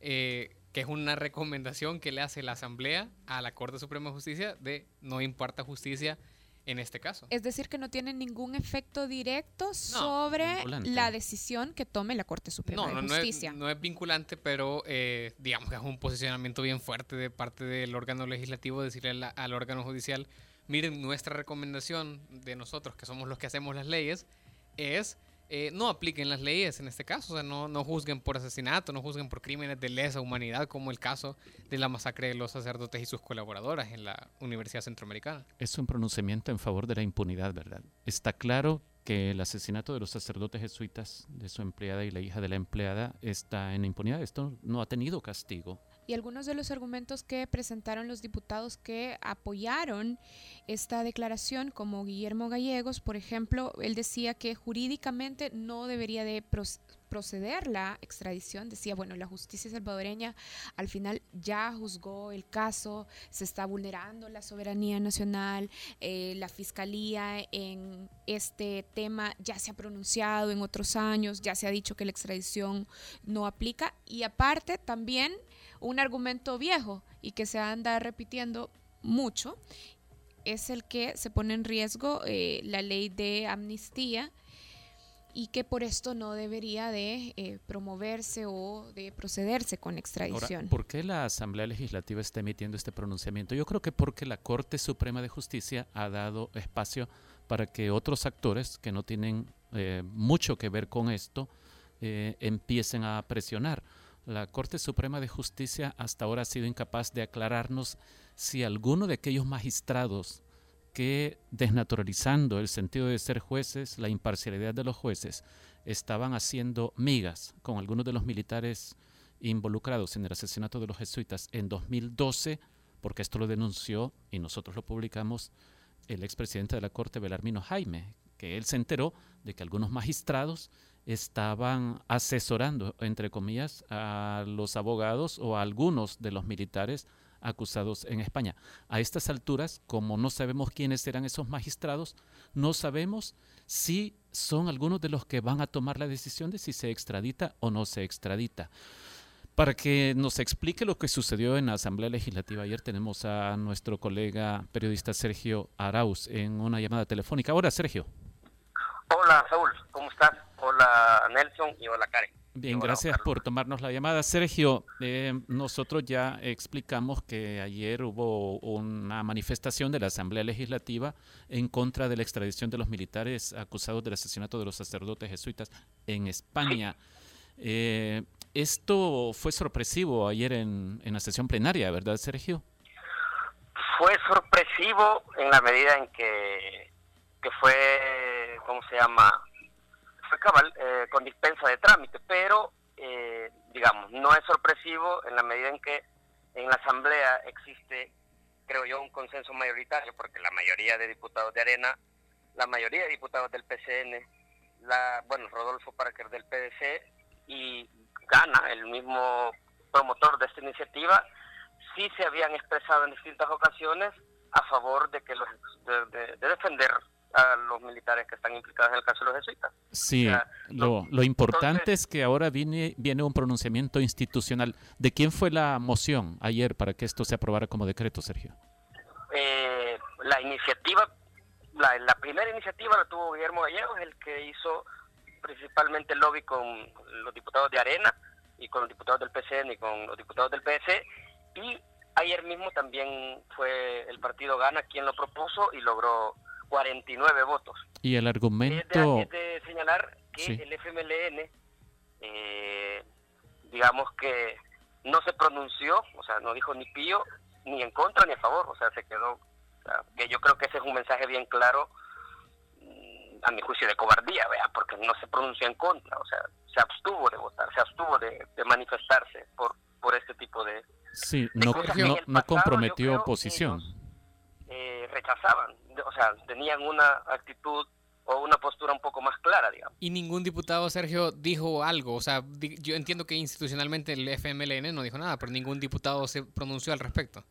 eh, que es una recomendación que le hace la Asamblea a la Corte Suprema de Justicia de no imparta justicia en este caso. Es decir, que no tiene ningún efecto directo sobre vinculante. la decisión que tome la Corte Suprema No, de no, no Justicia. es, no es vinculante, pero eh, digamos que es un posicionamiento bien fuerte de parte del órgano legislativo decirle la- al órgano judicial, miren, nuestra recomendación de nosotros, que somos los que hacemos las leyes, es eh, no apliquen las leyes en este caso, o sea, no, no juzguen por asesinato, no juzguen por crímenes de lesa humanidad, como el caso de la masacre de los sacerdotes y sus colaboradoras en la Universidad Centroamericana. Es un pronunciamiento en favor de la impunidad, ¿verdad? Está claro que el asesinato de los sacerdotes jesuitas, de su empleada y la hija de la empleada, está en impunidad. Esto no ha tenido castigo. Y algunos de los argumentos que presentaron los diputados que apoyaron esta declaración, como Guillermo Gallegos, por ejemplo, él decía que jurídicamente no debería de proceder la extradición. Decía, bueno, la justicia salvadoreña al final ya juzgó el caso, se está vulnerando la soberanía nacional, eh, la fiscalía en este tema ya se ha pronunciado en otros años, ya se ha dicho que la extradición no aplica y aparte también un argumento viejo y que se anda repitiendo mucho es el que se pone en riesgo eh, la ley de amnistía y que por esto no debería de eh, promoverse o de procederse con Ahora, extradición. ¿por qué la Asamblea Legislativa está emitiendo este pronunciamiento? Yo creo que porque la Corte Suprema de Justicia ha dado espacio para que otros actores que no tienen eh, mucho que ver con esto eh, empiecen a presionar. La Corte Suprema de Justicia hasta ahora ha sido incapaz de aclararnos si alguno de aquellos magistrados que desnaturalizando el sentido de ser jueces, la imparcialidad de los jueces, estaban haciendo migas con algunos de los militares involucrados en el asesinato de los jesuitas en 2012, porque esto lo denunció y nosotros lo publicamos el expresidente de la Corte, Belarmino Jaime, que él se enteró de que algunos magistrados estaban asesorando, entre comillas, a los abogados o a algunos de los militares acusados en España. A estas alturas, como no sabemos quiénes eran esos magistrados, no sabemos si son algunos de los que van a tomar la decisión de si se extradita o no se extradita. Para que nos explique lo que sucedió en la Asamblea Legislativa ayer, tenemos a nuestro colega periodista Sergio Arauz en una llamada telefónica. Ahora, Sergio. Hola, Saúl, ¿cómo estás? Hola, Nelson y hola, Karen. Bien, gracias por tomarnos la llamada. Sergio, eh, nosotros ya explicamos que ayer hubo una manifestación de la Asamblea Legislativa en contra de la extradición de los militares acusados del asesinato de los sacerdotes jesuitas en España. Eh, esto fue sorpresivo ayer en, en la sesión plenaria, ¿verdad, Sergio? Fue sorpresivo en la medida en que, que fue, ¿cómo se llama? Cabal, eh, con dispensa de trámite, pero eh, digamos, no es sorpresivo en la medida en que en la Asamblea existe, creo yo, un consenso mayoritario, porque la mayoría de diputados de Arena, la mayoría de diputados del PCN, la, bueno, Rodolfo Parker del PDC y Gana, el mismo promotor de esta iniciativa, sí se habían expresado en distintas ocasiones a favor de que los, de defender a los militares que están implicados en el caso de los jesuitas. Sí, lo, lo, importante es que ahora viene, viene un pronunciamiento institucional. ¿De quién fue la moción ayer para que esto se aprobara como decreto, Sergio? Eh, la iniciativa, la, la, primera iniciativa la tuvo Guillermo Gallegos, el que hizo principalmente el lobby con los diputados de Arena y con los diputados del PCN y con los diputados del PS. Y ayer mismo también fue el partido Gana quien lo propuso y logró 49 votos. Y el argumento... Es de, señalar que el FMLN, eh, digamos que no se pronunció, o sea, no dijo ni pío, ni en contra ni a favor, o sea, se quedó, que yo creo que ese es un mensaje bien claro, mm, a mi juicio, de cobardía, vea, porque no se pronunció en contra, o sea, se abstuvo de votar, se abstuvo de, manifestarse por, por este tipo de... Sí, no, no, comprometió oposición. Eh, rechazaban o sea, tenían una actitud o una postura un poco más clara, digamos. Y ningún diputado, Sergio, dijo algo. O sea, yo entiendo que institucionalmente el FMLN no dijo nada, pero ningún diputado se pronunció al respecto.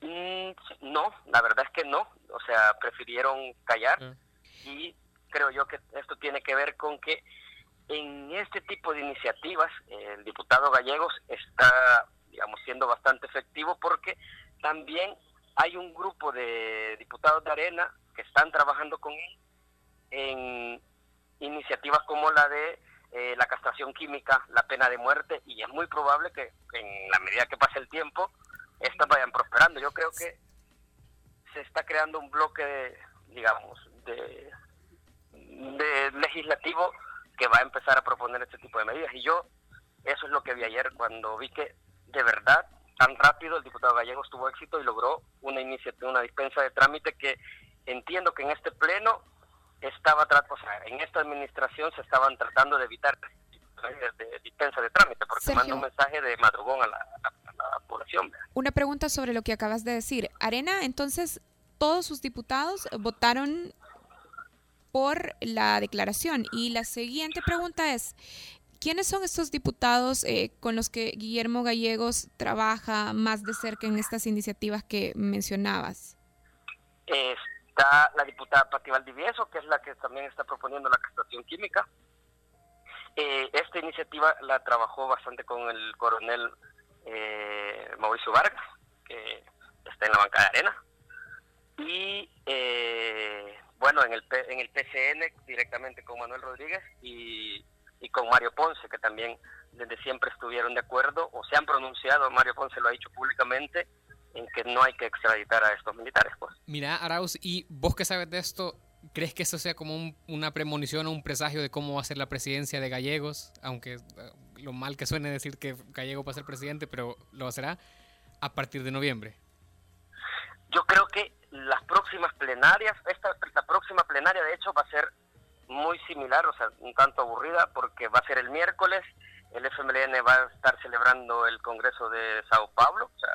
Mm, no, la verdad es que no. O sea, prefirieron callar. Ah. Y creo yo que esto tiene que ver con que en este tipo de iniciativas el diputado Gallegos está, digamos, siendo bastante efectivo porque también hay un grupo de diputados de Arena que están trabajando con él en iniciativas como la de eh, la castración química, la pena de muerte, y es muy probable que en la medida que pase el tiempo, estas vayan prosperando. Yo creo que se está creando un bloque, digamos, de, de legislativo que va a empezar a proponer este tipo de medidas. Y yo, eso es lo que vi ayer cuando vi que de verdad tan rápido, el diputado Gallegos tuvo éxito y logró una iniciativa, una dispensa de trámite que entiendo que en este pleno estaba, o sea, en esta administración se estaban tratando de evitar de, dispensa de trámite, porque manda un mensaje de madrugón a la, población. Una pregunta sobre lo que acabas de decir. Arena, entonces, todos sus diputados votaron por la declaración. Y la siguiente pregunta es, ¿Quiénes son estos diputados eh, con los que Guillermo Gallegos trabaja más de cerca en estas iniciativas que mencionabas? Está la diputada Pati Valdivieso, que es la que también está proponiendo la castración química. Eh, esta iniciativa la trabajó bastante con el coronel eh, Mauricio Vargas, que está en la banca de arena. Y bueno, en el, en el PCN directamente con Manuel Rodríguez y y con Mario Ponce, que también desde siempre estuvieron de acuerdo o se han pronunciado, Mario Ponce lo ha dicho públicamente, en que no hay que extraditar a estos militares. Pues. Mira, Arauz, ¿y vos que sabes de esto, crees que eso sea como una premonición o un presagio de cómo va a ser la presidencia de Gallegos? Aunque eh, lo mal que suene decir que Gallego va a ser presidente, pero lo será a partir de noviembre. Yo creo que las próximas plenarias, esta, la próxima plenaria de hecho va a ser muy similar, o sea, un tanto aburrida porque va a ser el miércoles, el FMLN va a estar celebrando el Congreso de Sao Paulo, o sea,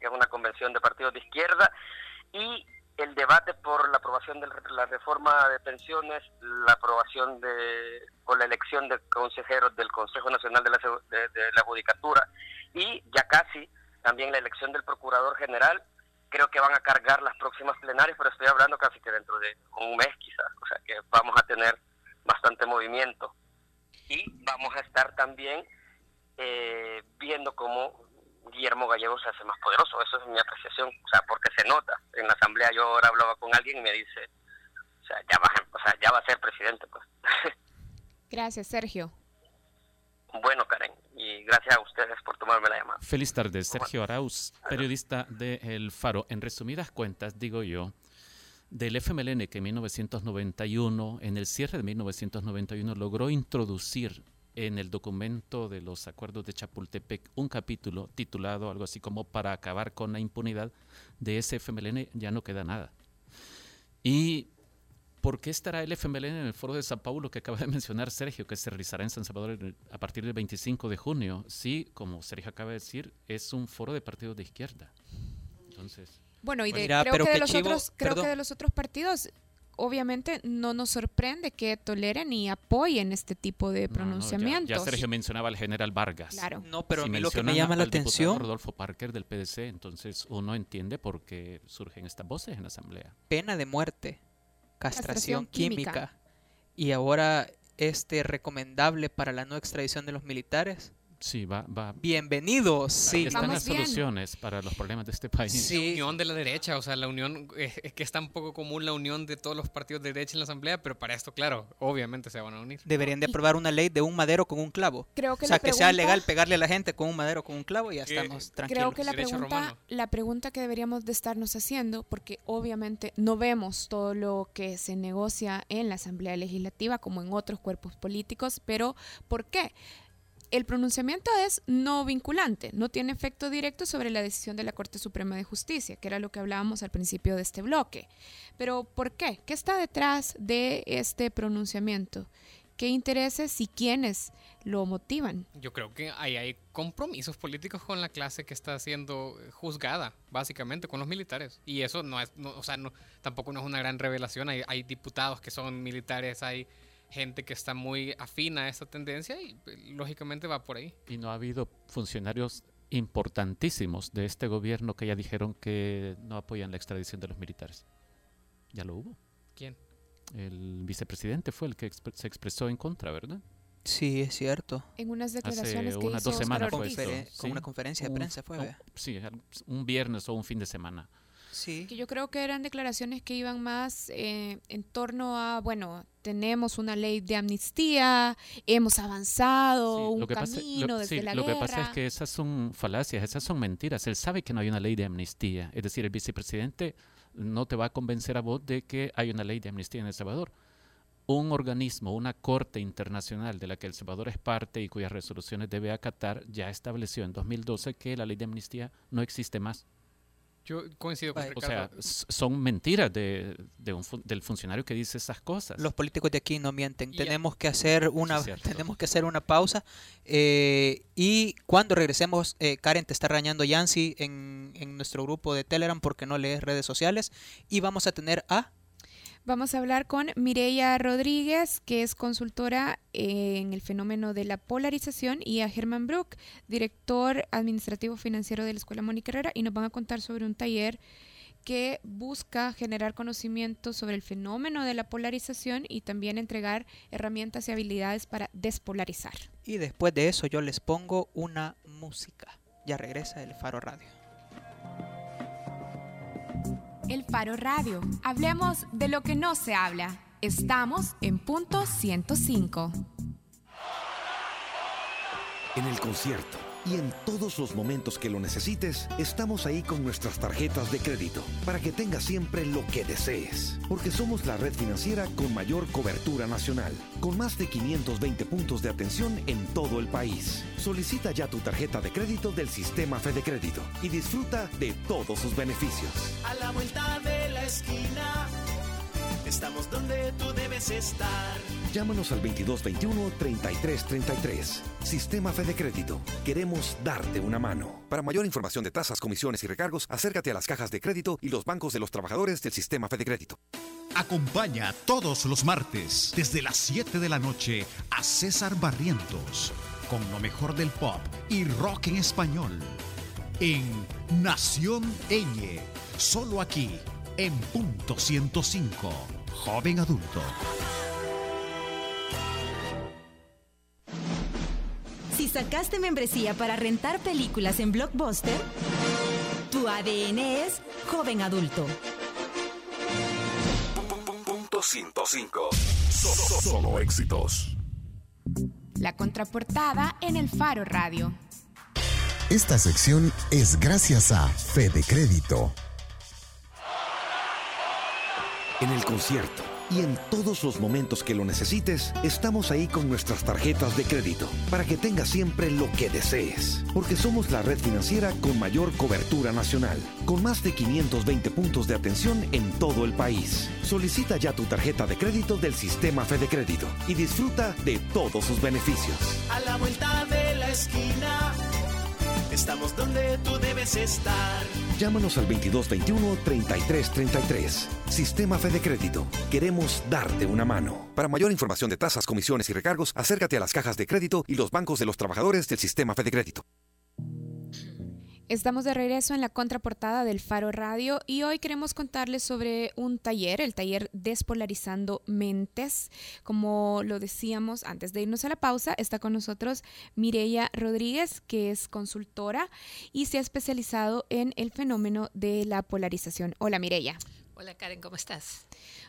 que es una convención de partidos de izquierda, y el debate por la aprobación de la reforma de pensiones, la aprobación de, o la elección de consejeros del Consejo Nacional de la, de la Judicatura y ya casi también la elección del Procurador General creo que van a cargar las próximas plenarias, pero estoy hablando casi que dentro de un mes quizás, o sea que vamos a tener bastante movimiento. Y vamos a estar también eh, viendo cómo Guillermo Gallego se hace más poderoso, eso es mi apreciación, o sea, porque se nota. En la asamblea yo ahora hablaba con alguien y me dice, o sea, ya va, o sea, ya va a ser presidente, pues. [LAUGHS] Gracias, Sergio. Bueno, Karen, y gracias a ustedes por tomarme la llamada. Feliz tarde, Sergio Arauz, periodista de El Faro. En resumidas cuentas, digo yo, del FMLN que en 1991, en el cierre de 1991, logró introducir en el documento de los acuerdos de Chapultepec un capítulo titulado algo así como para acabar con la impunidad de ese FMLN, ya no queda nada. Y ¿Por qué estará el FMLN en el foro de San Paulo que acaba de mencionar Sergio, que se realizará en San Salvador a partir del 25 de junio? Sí, como Sergio acaba de decir, es un foro de partidos de izquierda. Entonces. Bueno, y creo, que de, los otros, creo que de los otros partidos, obviamente no nos sorprende que toleren y apoyen este tipo de pronunciamientos. ya, Sergio mencionaba al general Vargas. Claro. No, pero a mí lo que me llama la atención. Rodolfo Parker del PDC, entonces uno entiende por qué surgen estas voces en la Asamblea. Pena de muerte castración, química. y ahora este recomendable para la no extradición de los militares. Sí, va, va. Bienvenidos. Sí. Están las soluciones para los problemas de este país. Sí. La unión de la derecha, o sea, la unión, es, que es tan poco común la unión de todos los partidos de derecha en la Asamblea, pero para esto, claro, obviamente se van a unir. Deberían de aprobar una ley de un madero con un clavo. Creo que o sea, que sea legal pegarle a la gente con un madero con un clavo y ya estamos tranquilos. Creo que la pregunta, la pregunta que deberíamos de estarnos haciendo, porque obviamente no vemos todo lo que se negocia en la Asamblea Legislativa como en otros cuerpos políticos, pero ¿por qué? El pronunciamiento es no vinculante, no tiene efecto directo sobre la decisión de la Corte Suprema de Justicia, que era lo que hablábamos al principio de este bloque. Pero ¿por qué? ¿Qué está detrás de este pronunciamiento? ¿Qué intereses y quiénes lo motivan? Yo creo que ahí hay compromisos políticos con la clase que está siendo juzgada, básicamente, con los militares. Y eso no es, o sea, tampoco no es una gran revelación. Hay, hay diputados que son militares, hay gente que está muy afina a esta tendencia y eh, lógicamente va por ahí. Y no ha habido funcionarios importantísimos de este gobierno que ya dijeron que no apoyan la extradición de los militares. Ya lo hubo. ¿Quién? El vicepresidente fue el que se expresó en contra, ¿verdad? Sí, es cierto. En unas declaraciones Hace unas dos semanas fue Con una conferencia de prensa fue. sí, un viernes o un fin de semana. Sí. Que yo creo que eran declaraciones que iban más eh, en torno a, bueno, tenemos una ley de amnistía, hemos avanzado un camino desde la lo que pasa es que esas son falacias, esas son mentiras. Él sabe que no hay una ley de amnistía. Es decir, el vicepresidente no te va a convencer a vos de que hay una ley de amnistía en El Salvador. Un organismo, una corte internacional de la que El Salvador es parte y cuyas resoluciones debe acatar, ya estableció en 2012 que la ley de amnistía no existe más. Yo coincido con O sea, son mentiras de, del funcionario que dice esas cosas. Los políticos de aquí no mienten. tenemos que hacer una [LAUGHS] tenemos que hacer una pausa eh, y cuando regresemos, eh, Karen te está rañando Yancy en, en nuestro grupo de Telegram porque no lees redes sociales y vamos a tener a Vamos a hablar con Mireya Rodríguez, que es consultora en el fenómeno de la polarización, y a Germán Brook, director administrativo financiero de la Escuela Mónica Herrera, y nos van a contar sobre un taller que busca generar conocimiento sobre el fenómeno de la polarización y también entregar herramientas y habilidades para despolarizar. Y después de eso yo les pongo una música. Ya regresa el Faro Radio. El Faro Radio. Hablemos de lo que no se habla. Estamos en punto 105. En el concierto y en todos los momentos que lo necesites, estamos ahí con nuestras tarjetas de crédito para que tengas siempre lo que desees. Porque somos la red financiera con mayor cobertura nacional, con más de 520 puntos de atención en todo el país. Solicita ya tu tarjeta de crédito del sistema Fede Crédito y disfruta de todos sus beneficios. A la vuelta de la esquina. Estamos donde tú debes estar. Llámanos al 2221-3333. Sistema Fede Crédito. Queremos darte una mano. Para mayor información de tasas, comisiones y recargos, acércate a las cajas de crédito y los bancos de los trabajadores del Sistema Fede Crédito. Acompaña todos los martes desde las 7 de la noche a César Barrientos con lo mejor del pop y rock en español en Nación Eñe, solo aquí en punto 105, joven adulto. Si sacaste membresía para rentar películas en Blockbuster, tu ADN es joven adulto. Punto 105. Solo éxitos. La contraportada en el Faro Radio. Esta sección es gracias a Fede Crédito. En el concierto y en todos los momentos que lo necesites, estamos ahí con nuestras tarjetas de crédito para que tengas siempre lo que desees. Porque somos la red financiera con mayor cobertura nacional, con más de 520 puntos de atención en todo el país. Solicita ya tu tarjeta de crédito del sistema Fede Crédito y disfruta de todos sus beneficios. A la vuelta de la esquina. Estamos donde tú debes estar. Llámanos al 2221-3333. Sistema Fede Crédito. Queremos darte una mano. Para mayor información de tasas, comisiones y recargos, acércate a las cajas de crédito y los bancos de los trabajadores del Sistema Fede Crédito. Estamos de regreso en la contraportada del Faro Radio y hoy queremos contarles sobre un taller, el taller Despolarizando Mentes. Como lo decíamos antes de irnos a la pausa, está con nosotros Mireya Rodríguez, que es consultora y se ha especializado en el fenómeno de la polarización. Hola Mireya. Hola Karen, ¿cómo estás?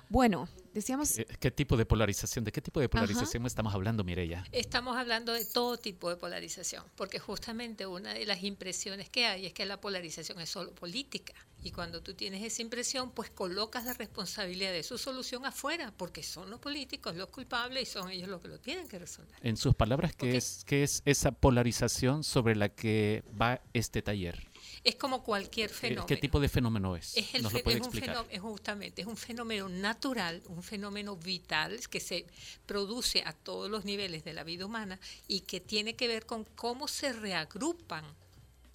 Bueno, decíamos... Eh, ¿Qué tipo de polarización? ¿De qué tipo de polarización estamos hablando, Mireya? Estamos hablando de todo tipo de polarización, porque justamente una de las impresiones que hay es que la polarización es solo política. Y cuando tú tienes esa impresión, pues colocas la responsabilidad de su solución afuera, porque son los políticos los culpables y son ellos los que lo tienen que resolver. En sus palabras, ¿qué, es, qué es esa polarización sobre la que va este taller? Es como cualquier fenómeno. ¿Qué tipo de fenómeno es? es ¿Nos lo puede explicar? es justamente, es un fenómeno natural, un fenómeno vital que se produce a todos los niveles de la vida humana y que tiene que ver con cómo se reagrupan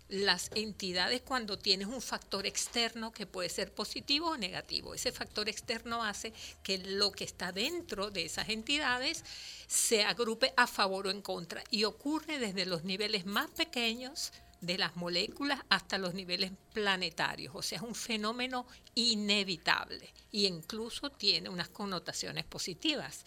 las entidades cuando tienes un factor externo que puede ser positivo o negativo. Ese factor externo hace que lo que está dentro de esas entidades se agrupe a favor o en contra y ocurre desde los niveles más pequeños de las moléculas hasta los niveles planetarios. O sea, es un fenómeno inevitable e incluso tiene unas connotaciones positivas.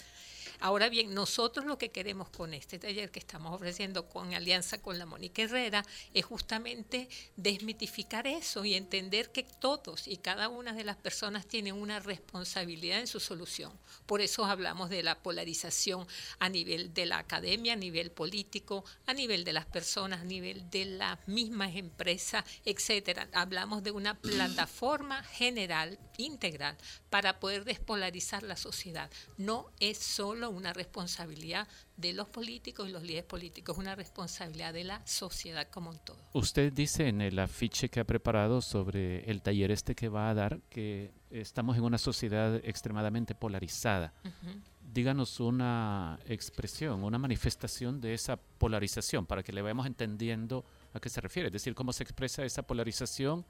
Ahora bien, nosotros lo que queremos con este taller que estamos ofreciendo con alianza con la Mónica Herrera es justamente desmitificar eso y entender que todos y cada una de las personas tienen una responsabilidad en su solución. Por eso hablamos de la polarización a nivel de la academia, a nivel político, a nivel de las personas, a nivel de las mismas empresas, etcétera. Hablamos de una plataforma general, integral, para poder despolarizar la sociedad. No es solo una responsabilidad de los políticos y los líderes políticos, es una responsabilidad de la sociedad como un todo. Usted dice en el afiche que ha preparado sobre el taller este que va a dar que estamos en una sociedad extremadamente polarizada. Díganos una expresión, una manifestación de esa polarización para que le vayamos entendiendo a qué se refiere, es decir, cómo se expresa esa polarización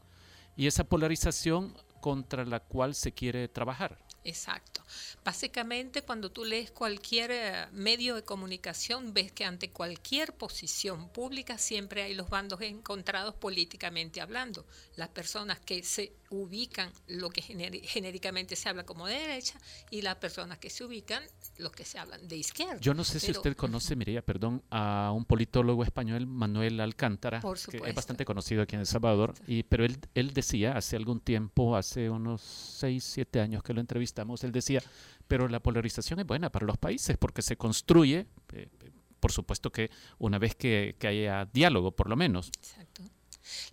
y esa polarización contra la cual se quiere trabajar. Exacto. Básicamente, cuando tú lees cualquier eh, medio de comunicación, ves que ante cualquier posición pública siempre hay los bandos encontrados políticamente hablando. Las personas que se ubican lo que genéricamente se habla como de derecha y las personas que se ubican los que se hablan de izquierda. Yo no sé si usted conoce, Mireya, perdón, a un politólogo español, Manuel Alcántara, que es bastante conocido aquí en El Salvador, y, pero él, él decía hace algún tiempo, hace unos 6, 7 años que lo entrevistamos, él decía, pero la polarización es buena para los países porque se construye, eh, por supuesto que una vez que, que haya diálogo, por lo menos. Exacto.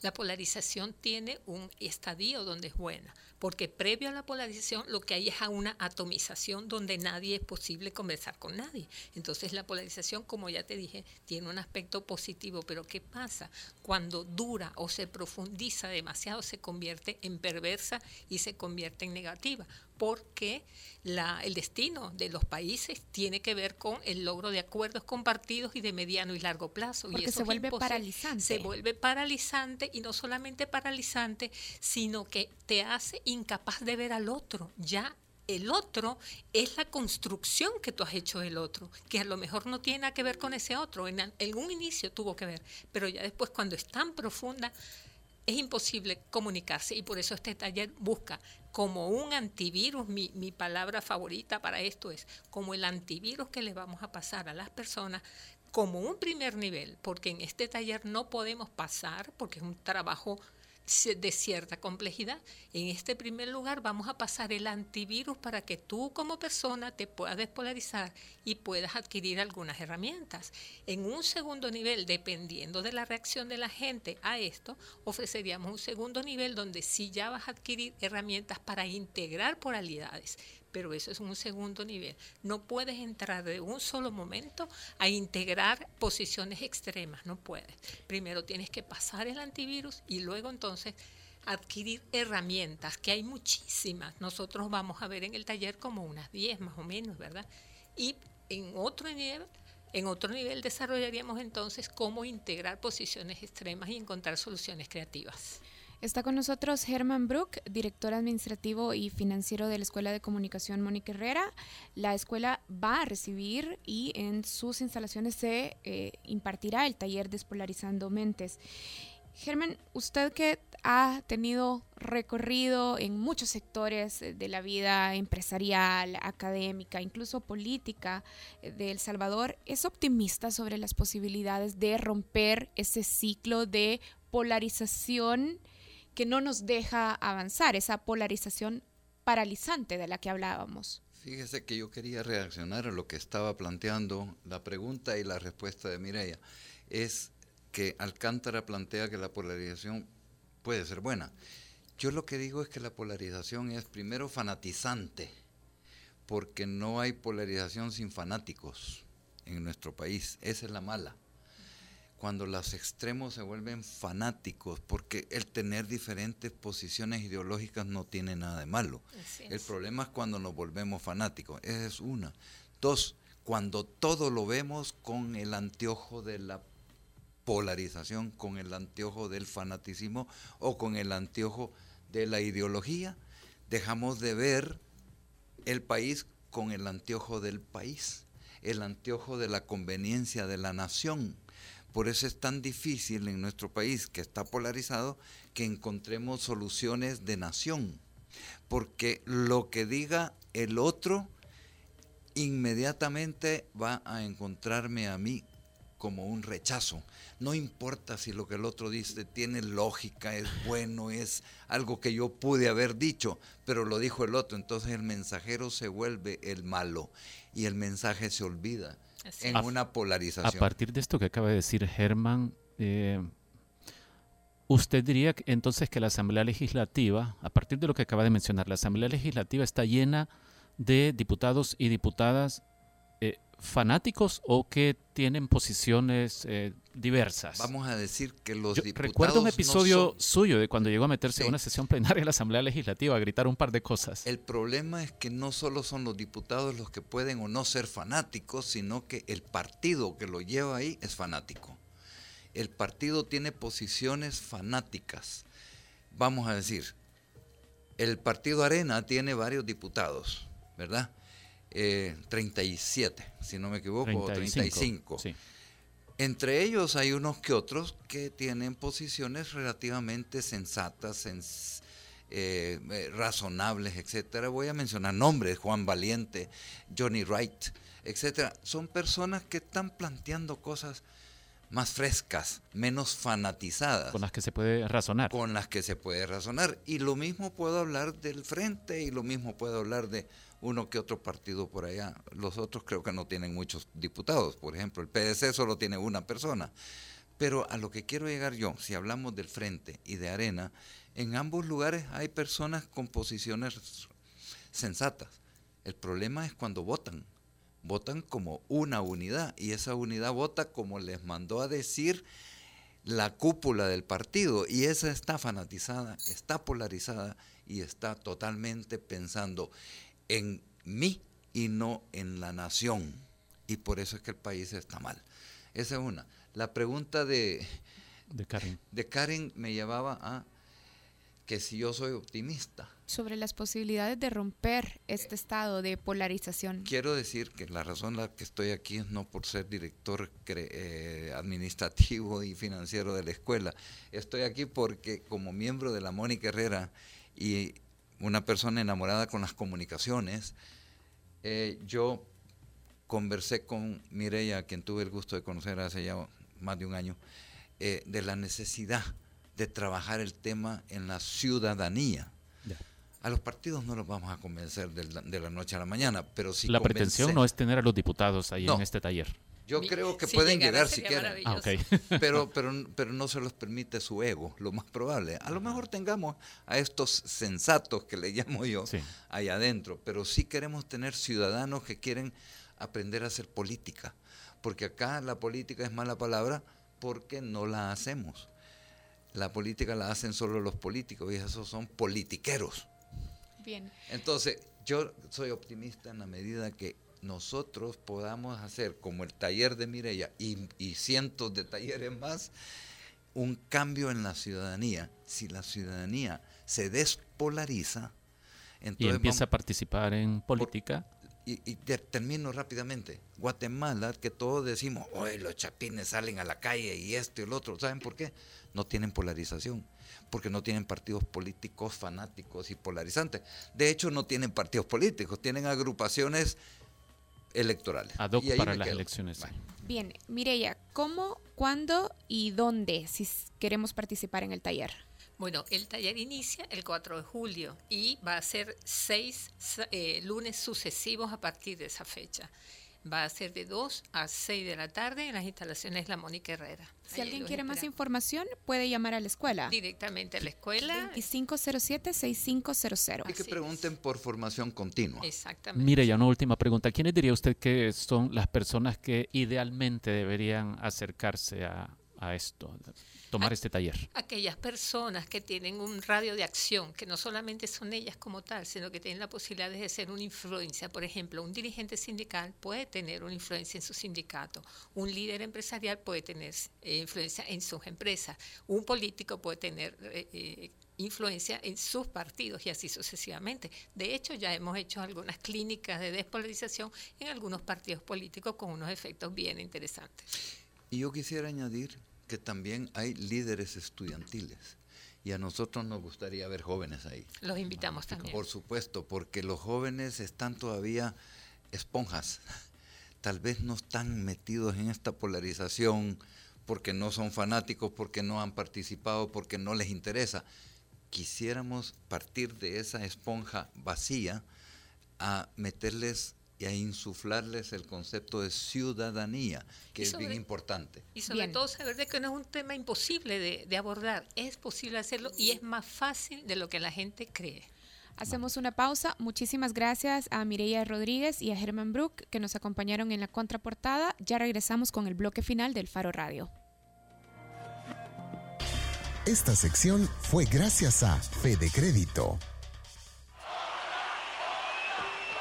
La polarización tiene un estadio donde es buena, porque previo a la polarización lo que hay es una atomización donde nadie es posible conversar con nadie. Entonces la polarización, como ya te dije, tiene un aspecto positivo, pero ¿qué pasa? Cuando dura o se profundiza demasiado se convierte en perversa y se convierte en negativa porque la, el destino de los países tiene que ver con el logro de acuerdos compartidos y de mediano y largo plazo. Porque y eso se vuelve paralizante. Se vuelve paralizante y no solamente paralizante, sino que te hace incapaz de ver al otro. Ya el otro es la construcción que tú has hecho del otro, que a lo mejor no tiene nada que ver con ese otro. En algún inicio tuvo que ver, pero ya después cuando es tan profunda es imposible comunicarse y por eso este taller busca como un antivirus, mi, mi, palabra favorita para esto es como el antivirus que le vamos a pasar a las personas como un primer nivel, porque en este taller no podemos pasar, porque es un trabajo de cierta complejidad. En este primer lugar vamos a pasar el antivirus para que tú como persona te puedas despolarizar y puedas adquirir algunas herramientas. En un segundo nivel, dependiendo de la reacción de la gente a esto, ofreceríamos un segundo nivel donde sí ya vas a adquirir herramientas para integrar polaridades, pero eso es un segundo nivel. No puedes entrar de un solo momento a integrar posiciones extremas, no puedes. Primero tienes que pasar el antivirus y luego entonces adquirir herramientas, que hay muchísimas. Nosotros vamos a ver en el taller como unas 10 más o menos, ¿verdad? Y en otro nivel en otro nivel desarrollaríamos entonces cómo integrar posiciones extremas y encontrar soluciones creativas. Está con nosotros Herman Brook, director administrativo y financiero de la Escuela de Comunicación Mónica Herrera. La escuela va a recibir y en sus instalaciones se eh, impartirá el taller Despolarizando Mentes. Germán, usted que ha tenido recorrido en muchos sectores de la vida empresarial, académica, incluso política eh, de El Salvador, ¿es optimista sobre las posibilidades de romper ese ciclo de polarización? Que no nos deja avanzar, esa polarización paralizante de la que hablábamos. Fíjese que yo quería reaccionar a lo que estaba planteando la pregunta y la respuesta de Mireya. Es que Alcántara plantea que la polarización puede ser buena. Yo lo que digo es que la polarización es primero fanatizante, porque no hay polarización sin fanáticos en nuestro país. Esa es la mala cuando los extremos se vuelven fanáticos, porque el tener diferentes posiciones ideológicas no tiene nada de malo. El problema es cuando nos volvemos fanáticos. Esa es una. Dos, cuando todo lo vemos con el anteojo de la polarización, con el anteojo del fanaticismo o con el anteojo de la ideología, dejamos de ver el país con el anteojo del país, el anteojo de la conveniencia de la nación por eso es tan difícil en nuestro país, que está polarizado, que encontremos soluciones de nación. Porque lo que diga el otro inmediatamente va a encontrarme a mí como un rechazo. No importa si lo que el otro dice tiene lógica, es bueno, es algo que yo pude haber dicho, pero lo dijo el otro. Entonces el mensajero se vuelve el malo y el mensaje se olvida en una polarización. A partir de esto que acaba de decir Germán, eh, ¿usted diría entonces que la Asamblea Legislativa, a partir de lo que acaba de mencionar, la Asamblea Legislativa está llena de diputados y diputadas eh, fanáticos o que tienen posiciones eh, diversas. Vamos a decir que los diputados. Recuerdo un episodio suyo de cuando llegó a meterse a una sesión plenaria de la Asamblea Legislativa a gritar un par de cosas. El problema es que no solo son los diputados los que pueden o no ser fanáticos, sino que el partido que lo lleva ahí es fanático. El partido tiene posiciones fanáticas. Vamos a decir, el partido Arena tiene varios diputados, ¿verdad? 37, eh, si no me equivoco, 35. Entre ellos hay unos que otros que tienen posiciones relativamente sensatas, eh, eh, razonables, etcétera. Voy a mencionar nombres: Juan Valiente, Johnny Wright, etcétera. Son personas que están planteando cosas más frescas, menos fanatizadas. Con las que se puede razonar. Con las que se puede razonar. Y lo mismo puedo hablar del frente y lo mismo puedo hablar de uno que otro partido por allá. Los otros creo que no tienen muchos diputados. Por ejemplo, el PDC solo tiene una persona. Pero a lo que quiero llegar yo, si hablamos del frente y de arena, en ambos lugares hay personas con posiciones sensatas. El problema es cuando votan. Votan como una unidad y esa unidad vota como les mandó a decir la cúpula del partido y esa está fanatizada, está polarizada y está totalmente pensando en mí y no en la nación. Y por eso es que el país está mal. Esa es una. La pregunta de, de, Karen. de Karen me llevaba a que si yo soy optimista. Sobre las posibilidades de romper este estado de polarización. Quiero decir que la razón la que estoy aquí es no por ser director eh, administrativo y financiero de la escuela. Estoy aquí porque como miembro de la Mónica Herrera y una persona enamorada con las comunicaciones, eh, yo conversé con Mireya, a quien tuve el gusto de conocer hace ya más de un año, eh, de la necesidad de trabajar el tema en la ciudadanía. A los partidos no los vamos a convencer de la, noche a la mañana, pero sí. La pretensión no es tener a los diputados ahí en este taller. Yo creo que pueden llegar si quieren. Ah, [LAUGHS] pero, pero, pero no se los permite su ego, lo más probable. A lo mejor tengamos a estos sensatos que le llamo yo ahí adentro, pero sí queremos tener ciudadanos que quieren aprender a hacer política. Porque acá la política es mala palabra porque no la hacemos. La política la hacen solo los políticos y esos son politiqueros. Bien. Entonces, yo soy optimista en la medida que nosotros podamos hacer, como el taller de Mireya y, cientos de talleres más, un cambio en la ciudadanía. Si la ciudadanía se despolariza, entonces y empieza a participar en política. y, termino rápidamente. Guatemala, que todos decimos, hoy los chapines salen a la calle y esto y el otro. ¿Saben por qué? No tienen polarización porque no tienen partidos políticos fanáticos y polarizantes. De hecho, no tienen partidos políticos, tienen agrupaciones electorales. Ad hoc para las elecciones. Bien, Mireya, ¿cómo, cuándo y dónde si queremos participar en el taller? Bueno, el taller inicia el 4 de julio y va a ser seis eh, lunes sucesivos a partir de esa fecha. Va a ser de 2 a 6 de la tarde en las instalaciones La Mónica Herrera. Si alguien quiere más información, puede llamar a la escuela. Directamente a la escuela. 2507-6500. Y que pregunten por formación continua. Exactamente. Mire, ya una última pregunta. ¿Quiénes diría usted que son las personas que idealmente deberían acercarse a, a esto? tomar este taller? Aquellas personas que tienen un radio de acción, que no solamente son ellas como tal, sino que tienen la posibilidad de ser una influencia. Por ejemplo, un dirigente sindical puede tener una influencia en su sindicato, un líder empresarial puede tener eh, influencia en sus empresas, un político puede tener... Eh, eh, influencia en sus partidos y así sucesivamente. De hecho, ya hemos hecho algunas clínicas de despolarización en algunos partidos políticos con unos efectos bien interesantes. Y yo quisiera añadir que también hay líderes estudiantiles. Y a nosotros nos gustaría ver jóvenes ahí. Los invitamos también. Por supuesto, porque los jóvenes están todavía esponjas. [LAUGHS] Tal vez no están metidos en esta polarización porque no son fanáticos, porque no han participado, porque no les interesa. Quisiéramos partir de esa esponja vacía a meterles y a insuflarles el concepto de ciudadanía, que es bien importante. Y sobre todo saber de que no es un tema imposible de, abordar, es posible hacerlo y es más fácil de lo que la gente cree. Hacemos una pausa. Muchísimas gracias a Mireia Rodríguez y a Germán Brook que nos acompañaron en la contraportada. Ya regresamos con el bloque final del Faro Radio. Esta sección fue gracias a Fede Crédito.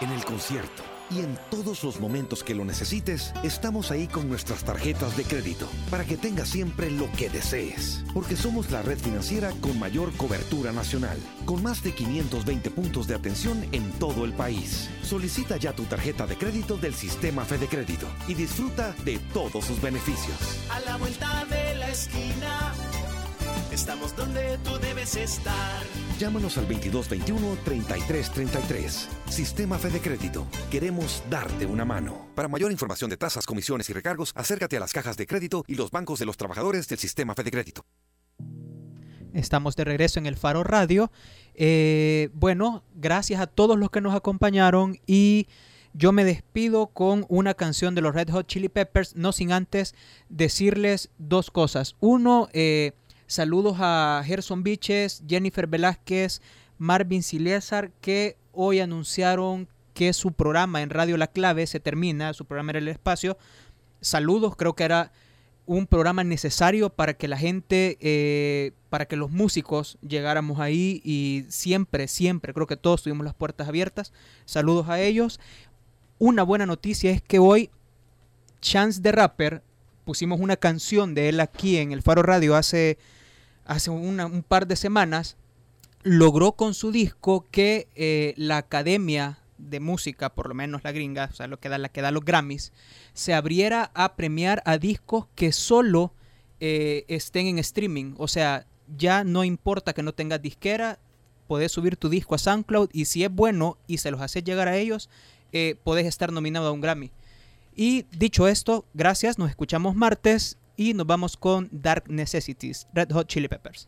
En el concierto y en todos los momentos que lo necesites, estamos ahí con nuestras tarjetas de crédito para que tengas siempre lo que desees. Porque somos la red financiera con mayor cobertura nacional, con más de 520 puntos de atención en todo el país. Solicita ya tu tarjeta de crédito del sistema Fede Crédito y disfruta de todos sus beneficios. A la vuelta de la esquina Estamos donde tú debes estar. Llámanos al 2221-3333. Sistema Fede Crédito. Queremos darte una mano. Para mayor información de tasas, comisiones y recargos, acércate a las cajas de crédito y los bancos de los trabajadores del Sistema Fede Crédito. Estamos de regreso en el Faro Radio. Eh, bueno, gracias a todos los que nos acompañaron y Yo me despido con una canción de los Red Hot Chili Peppers, no sin antes decirles dos cosas. Uno, eh, saludos a Gerson Biches, Jennifer Velázquez, Marvin Silésar, que hoy anunciaron que su programa en Radio La Clave se termina, su programa era El Espacio. Saludos, creo que era un programa necesario para que la gente, eh, para que los músicos llegáramos ahí y siempre, siempre, creo que todos tuvimos las puertas abiertas. Saludos a ellos. Una buena noticia es que hoy Chance the Rapper, pusimos una canción de él aquí en el Faro Radio hace, hace un par de semanas, logró con su disco que eh, la Academia de Música, por lo menos la gringa, o sea, lo que da, la que da los Grammys, se abriera a premiar a discos que solo eh, estén en streaming. O sea, ya no importa que no tengas disquera, puedes subir tu disco a SoundCloud y si es bueno y se los haces llegar a ellos, eh, puedes estar nominado a un Grammy. Y dicho esto, gracias, nos escuchamos martes y nos vamos con Dark Necessities, Red Hot Chili Peppers.